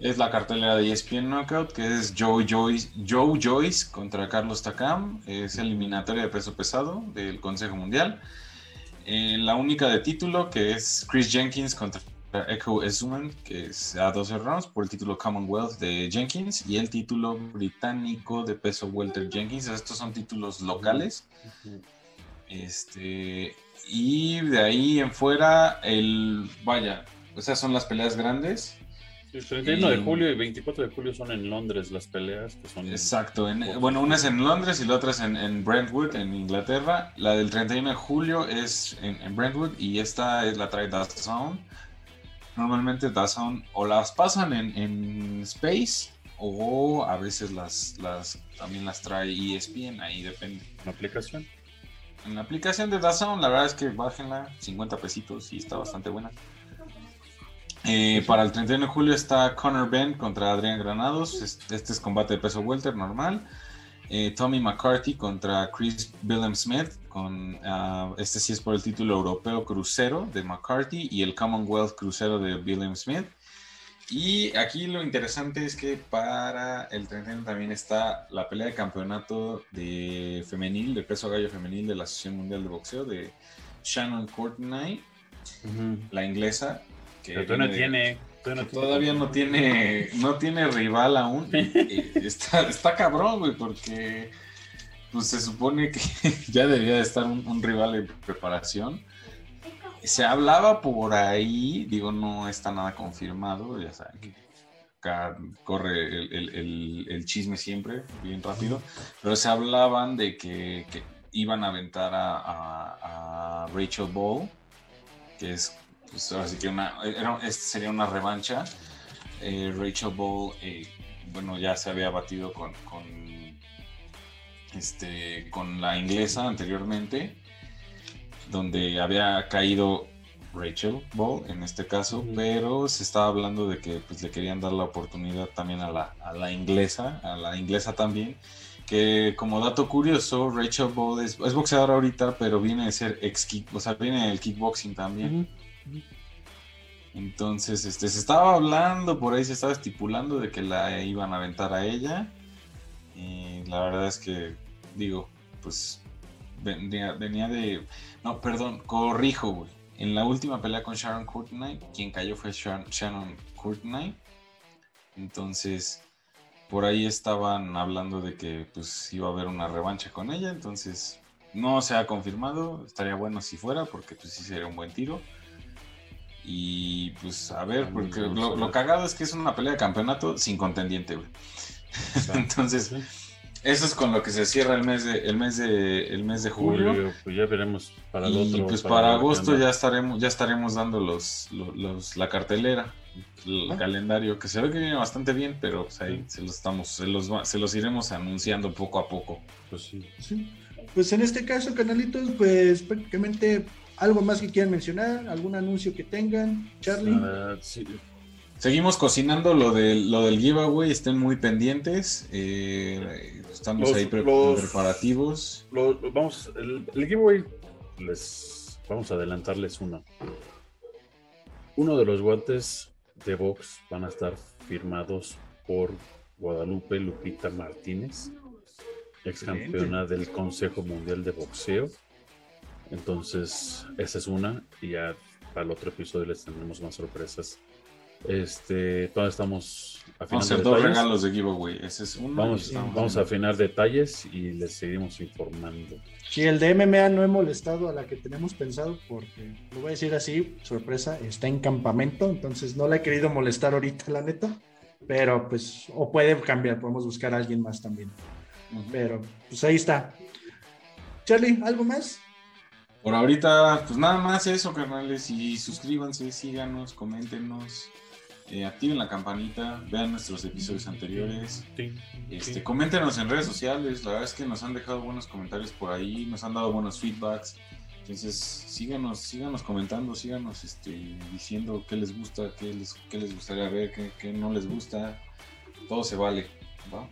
Es la cartelera de ESPN Knockout, que es Joe Joyce, Joe Joyce contra Carlos Takam. Es eliminatoria de peso pesado del Consejo Mundial. Eh, la única de título, que es Chris Jenkins contra Echo Esuman, que es a 12 rounds por el título Commonwealth de Jenkins y el título británico de peso welter Jenkins. Estos son títulos locales. Este, y de ahí en fuera, el. Vaya, esas son las peleas grandes. El 31 de Y- julio y 24 de julio son en Londres las peleas, que son... Exacto. en- bueno, una es en Londres y la otra es en, en Brentwood, en Inglaterra. La del 31 de julio es en, en Brentwood y esta es la trae DAZN. Normalmente DAZN o las pasan en, en Space o a veces las, las también las trae ESPN, ahí depende. Una aplicación. En la aplicación de DAZN, la verdad es que bájenla, 50 pesitos y está bastante buena. Eh, para el 31 de julio está Conor Ben contra Adrián Granados. Es- Este es combate de peso welter normal. Eh, Tommy McCarthy contra Chris Willem Smith. Con, ah, este sí es por el título europeo crucero de McCarthy y el Commonwealth crucero de Willem Smith. Y aquí lo interesante es que para el 31 también está la pelea de campeonato de femenil, de peso gallo femenil de la Asociación Mundial de Boxeo de Shannon Courtney, la inglesa. Que Pero todavía no de- tiene... Todavía no tiene... Todavía no tiene, no tiene rival aún. Está, está cabrón, güey, porque pues, se supone que ya debería de estar un, un rival en preparación. Se hablaba por ahí, digo, no está nada confirmado, ya saben que acá corre el, el- el- el chisme siempre, bien rápido, pero se hablaban de que, que iban a aventar a, a- a Rachel Ball, que es, pues ahora sí que una, era- sería una revancha. Eh, Rachel Ball, eh, bueno, ya se había batido con, con, este, con la inglesa anteriormente, donde había caído Rachel Ball en este caso, pero se estaba hablando de que pues, le querían dar la oportunidad también a la, a la inglesa, a la inglesa también, que como dato curioso, Rachel Ball es, es boxeadora ahorita, pero viene de ser ex kick, o sea, viene del kickboxing también. Entonces, este, se estaba hablando, por ahí se estaba estipulando de que la iban a aventar a ella. Y la verdad es que, digo, pues venía, venía de... No, perdón, corrijo, güey. En la última pelea con Sharon Courtney, quien cayó fue Sharon, Shannon Courtney. Entonces, por ahí estaban hablando de que pues iba a haber una revancha con ella. Entonces, no se ha confirmado. Estaría bueno si fuera, porque pues sí sería un buen tiro. Y pues a ver, porque lo, lo cagado es que es una pelea de campeonato sin contendiente, güey. Entonces, Eso es con lo que se cierra el mes de, el mes de, el mes de julio. Julio, pues ya veremos para el y otro. pues para, agosto ya estaremos, ya estaremos dando los, los, los- la cartelera, el Ah. calendario, que se ve que viene bastante bien, pero pues ahí se los estamos, se los, se los iremos anunciando poco a poco. Pues sí. Sí. Pues en este caso, canalitos, pues prácticamente algo más que quieran mencionar, algún anuncio que tengan, Charlie. Sí, Seguimos cocinando lo del, lo del giveaway, estén muy pendientes. eh, estamos Los- ahí pre- los- preparativos. vamos, el, el giveaway, les vamos a adelantarles uno. Uno de los guantes de box van a estar firmados por Guadalupe Lupita Martínez, ex campeona del Consejo Mundial de Boxeo. Entonces, esa es una, y ya para el otro episodio les tendremos más sorpresas. Este, todavía estamos Vamos a afinando hacer dos detalles. regalos de giveaway. Ese es uno. Vamos, vamos a afinar detalles y les seguimos informando. Sí, el de MMA no he molestado a la que tenemos pensado porque, lo voy a decir así, sorpresa, está en campamento, entonces no la he querido molestar ahorita, la neta. Pero pues, o puede cambiar, podemos buscar a alguien más también. Ujú. Pero pues ahí está. Charlie, ¿algo más? Por ahorita, pues nada más eso, carnales. Y suscríbanse, síganos, coméntenos, eh, activen la campanita, vean nuestros episodios anteriores. Este, coméntenos en redes sociales, la verdad es que nos han dejado buenos comentarios por ahí, nos han dado buenos feedbacks. Entonces, síganos, síganos comentando, síganos este, diciendo qué les gusta, qué les, qué les gustaría ver, qué, qué no les gusta. Todo se vale. ¿va?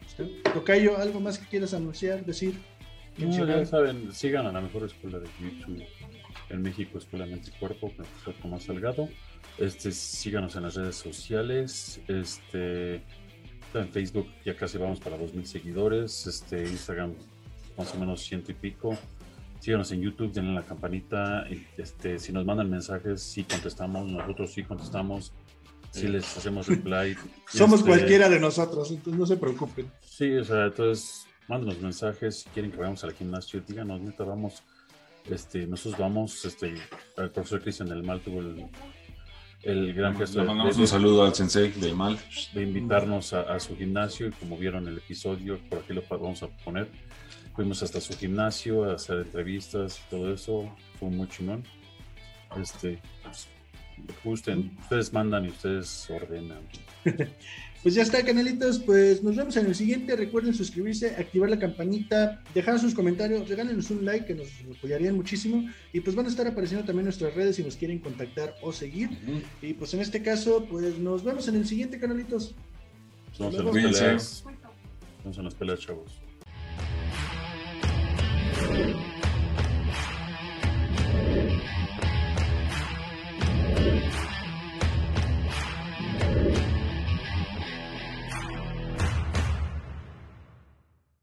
Tocayo, ¿algo más que quieras anunciar, decir? Mencionar? ya saben, sigan a la mejor escuela de YouTube en México, Escuela Mente y Cuerpo, profesor Tomás Salgado. Este, síganos en las redes sociales. Este, en Facebook ya casi vamos para 2000 seguidores. Este, Instagram más o menos ciento y pico. Síganos en YouTube, denle la campanita. Este, si nos mandan mensajes, sí contestamos. Nosotros sí contestamos. Sí les hacemos reply. Somos Este, cualquiera de nosotros, entonces no se preocupen. Sí, o sea, entonces mándenos mensajes si quieren que vayamos al gimnasio, díganos, neta, vamos, este, nosotros vamos, este, el profesor Cristian del Mal tuvo el, el gran gesto Le de, mandamos de- un saludo al sensei del mal. de invitarnos a, a su gimnasio y como vieron el episodio, por aquí lo vamos a poner, fuimos hasta su gimnasio a hacer entrevistas y todo eso, fue muy chingón. Este, pues, gusten, ustedes mandan y ustedes ordenan. Pues ya está, canalitos. Pues nos vemos en el siguiente. Recuerden suscribirse, activar la campanita, dejar sus comentarios, regálenos un like que nos apoyarían muchísimo. Y pues van a estar apareciendo también nuestras redes si nos quieren contactar o seguir. Y pues en este caso, pues nos vemos en el siguiente, canalitos. Peleas, vamos a las peleas, chavos.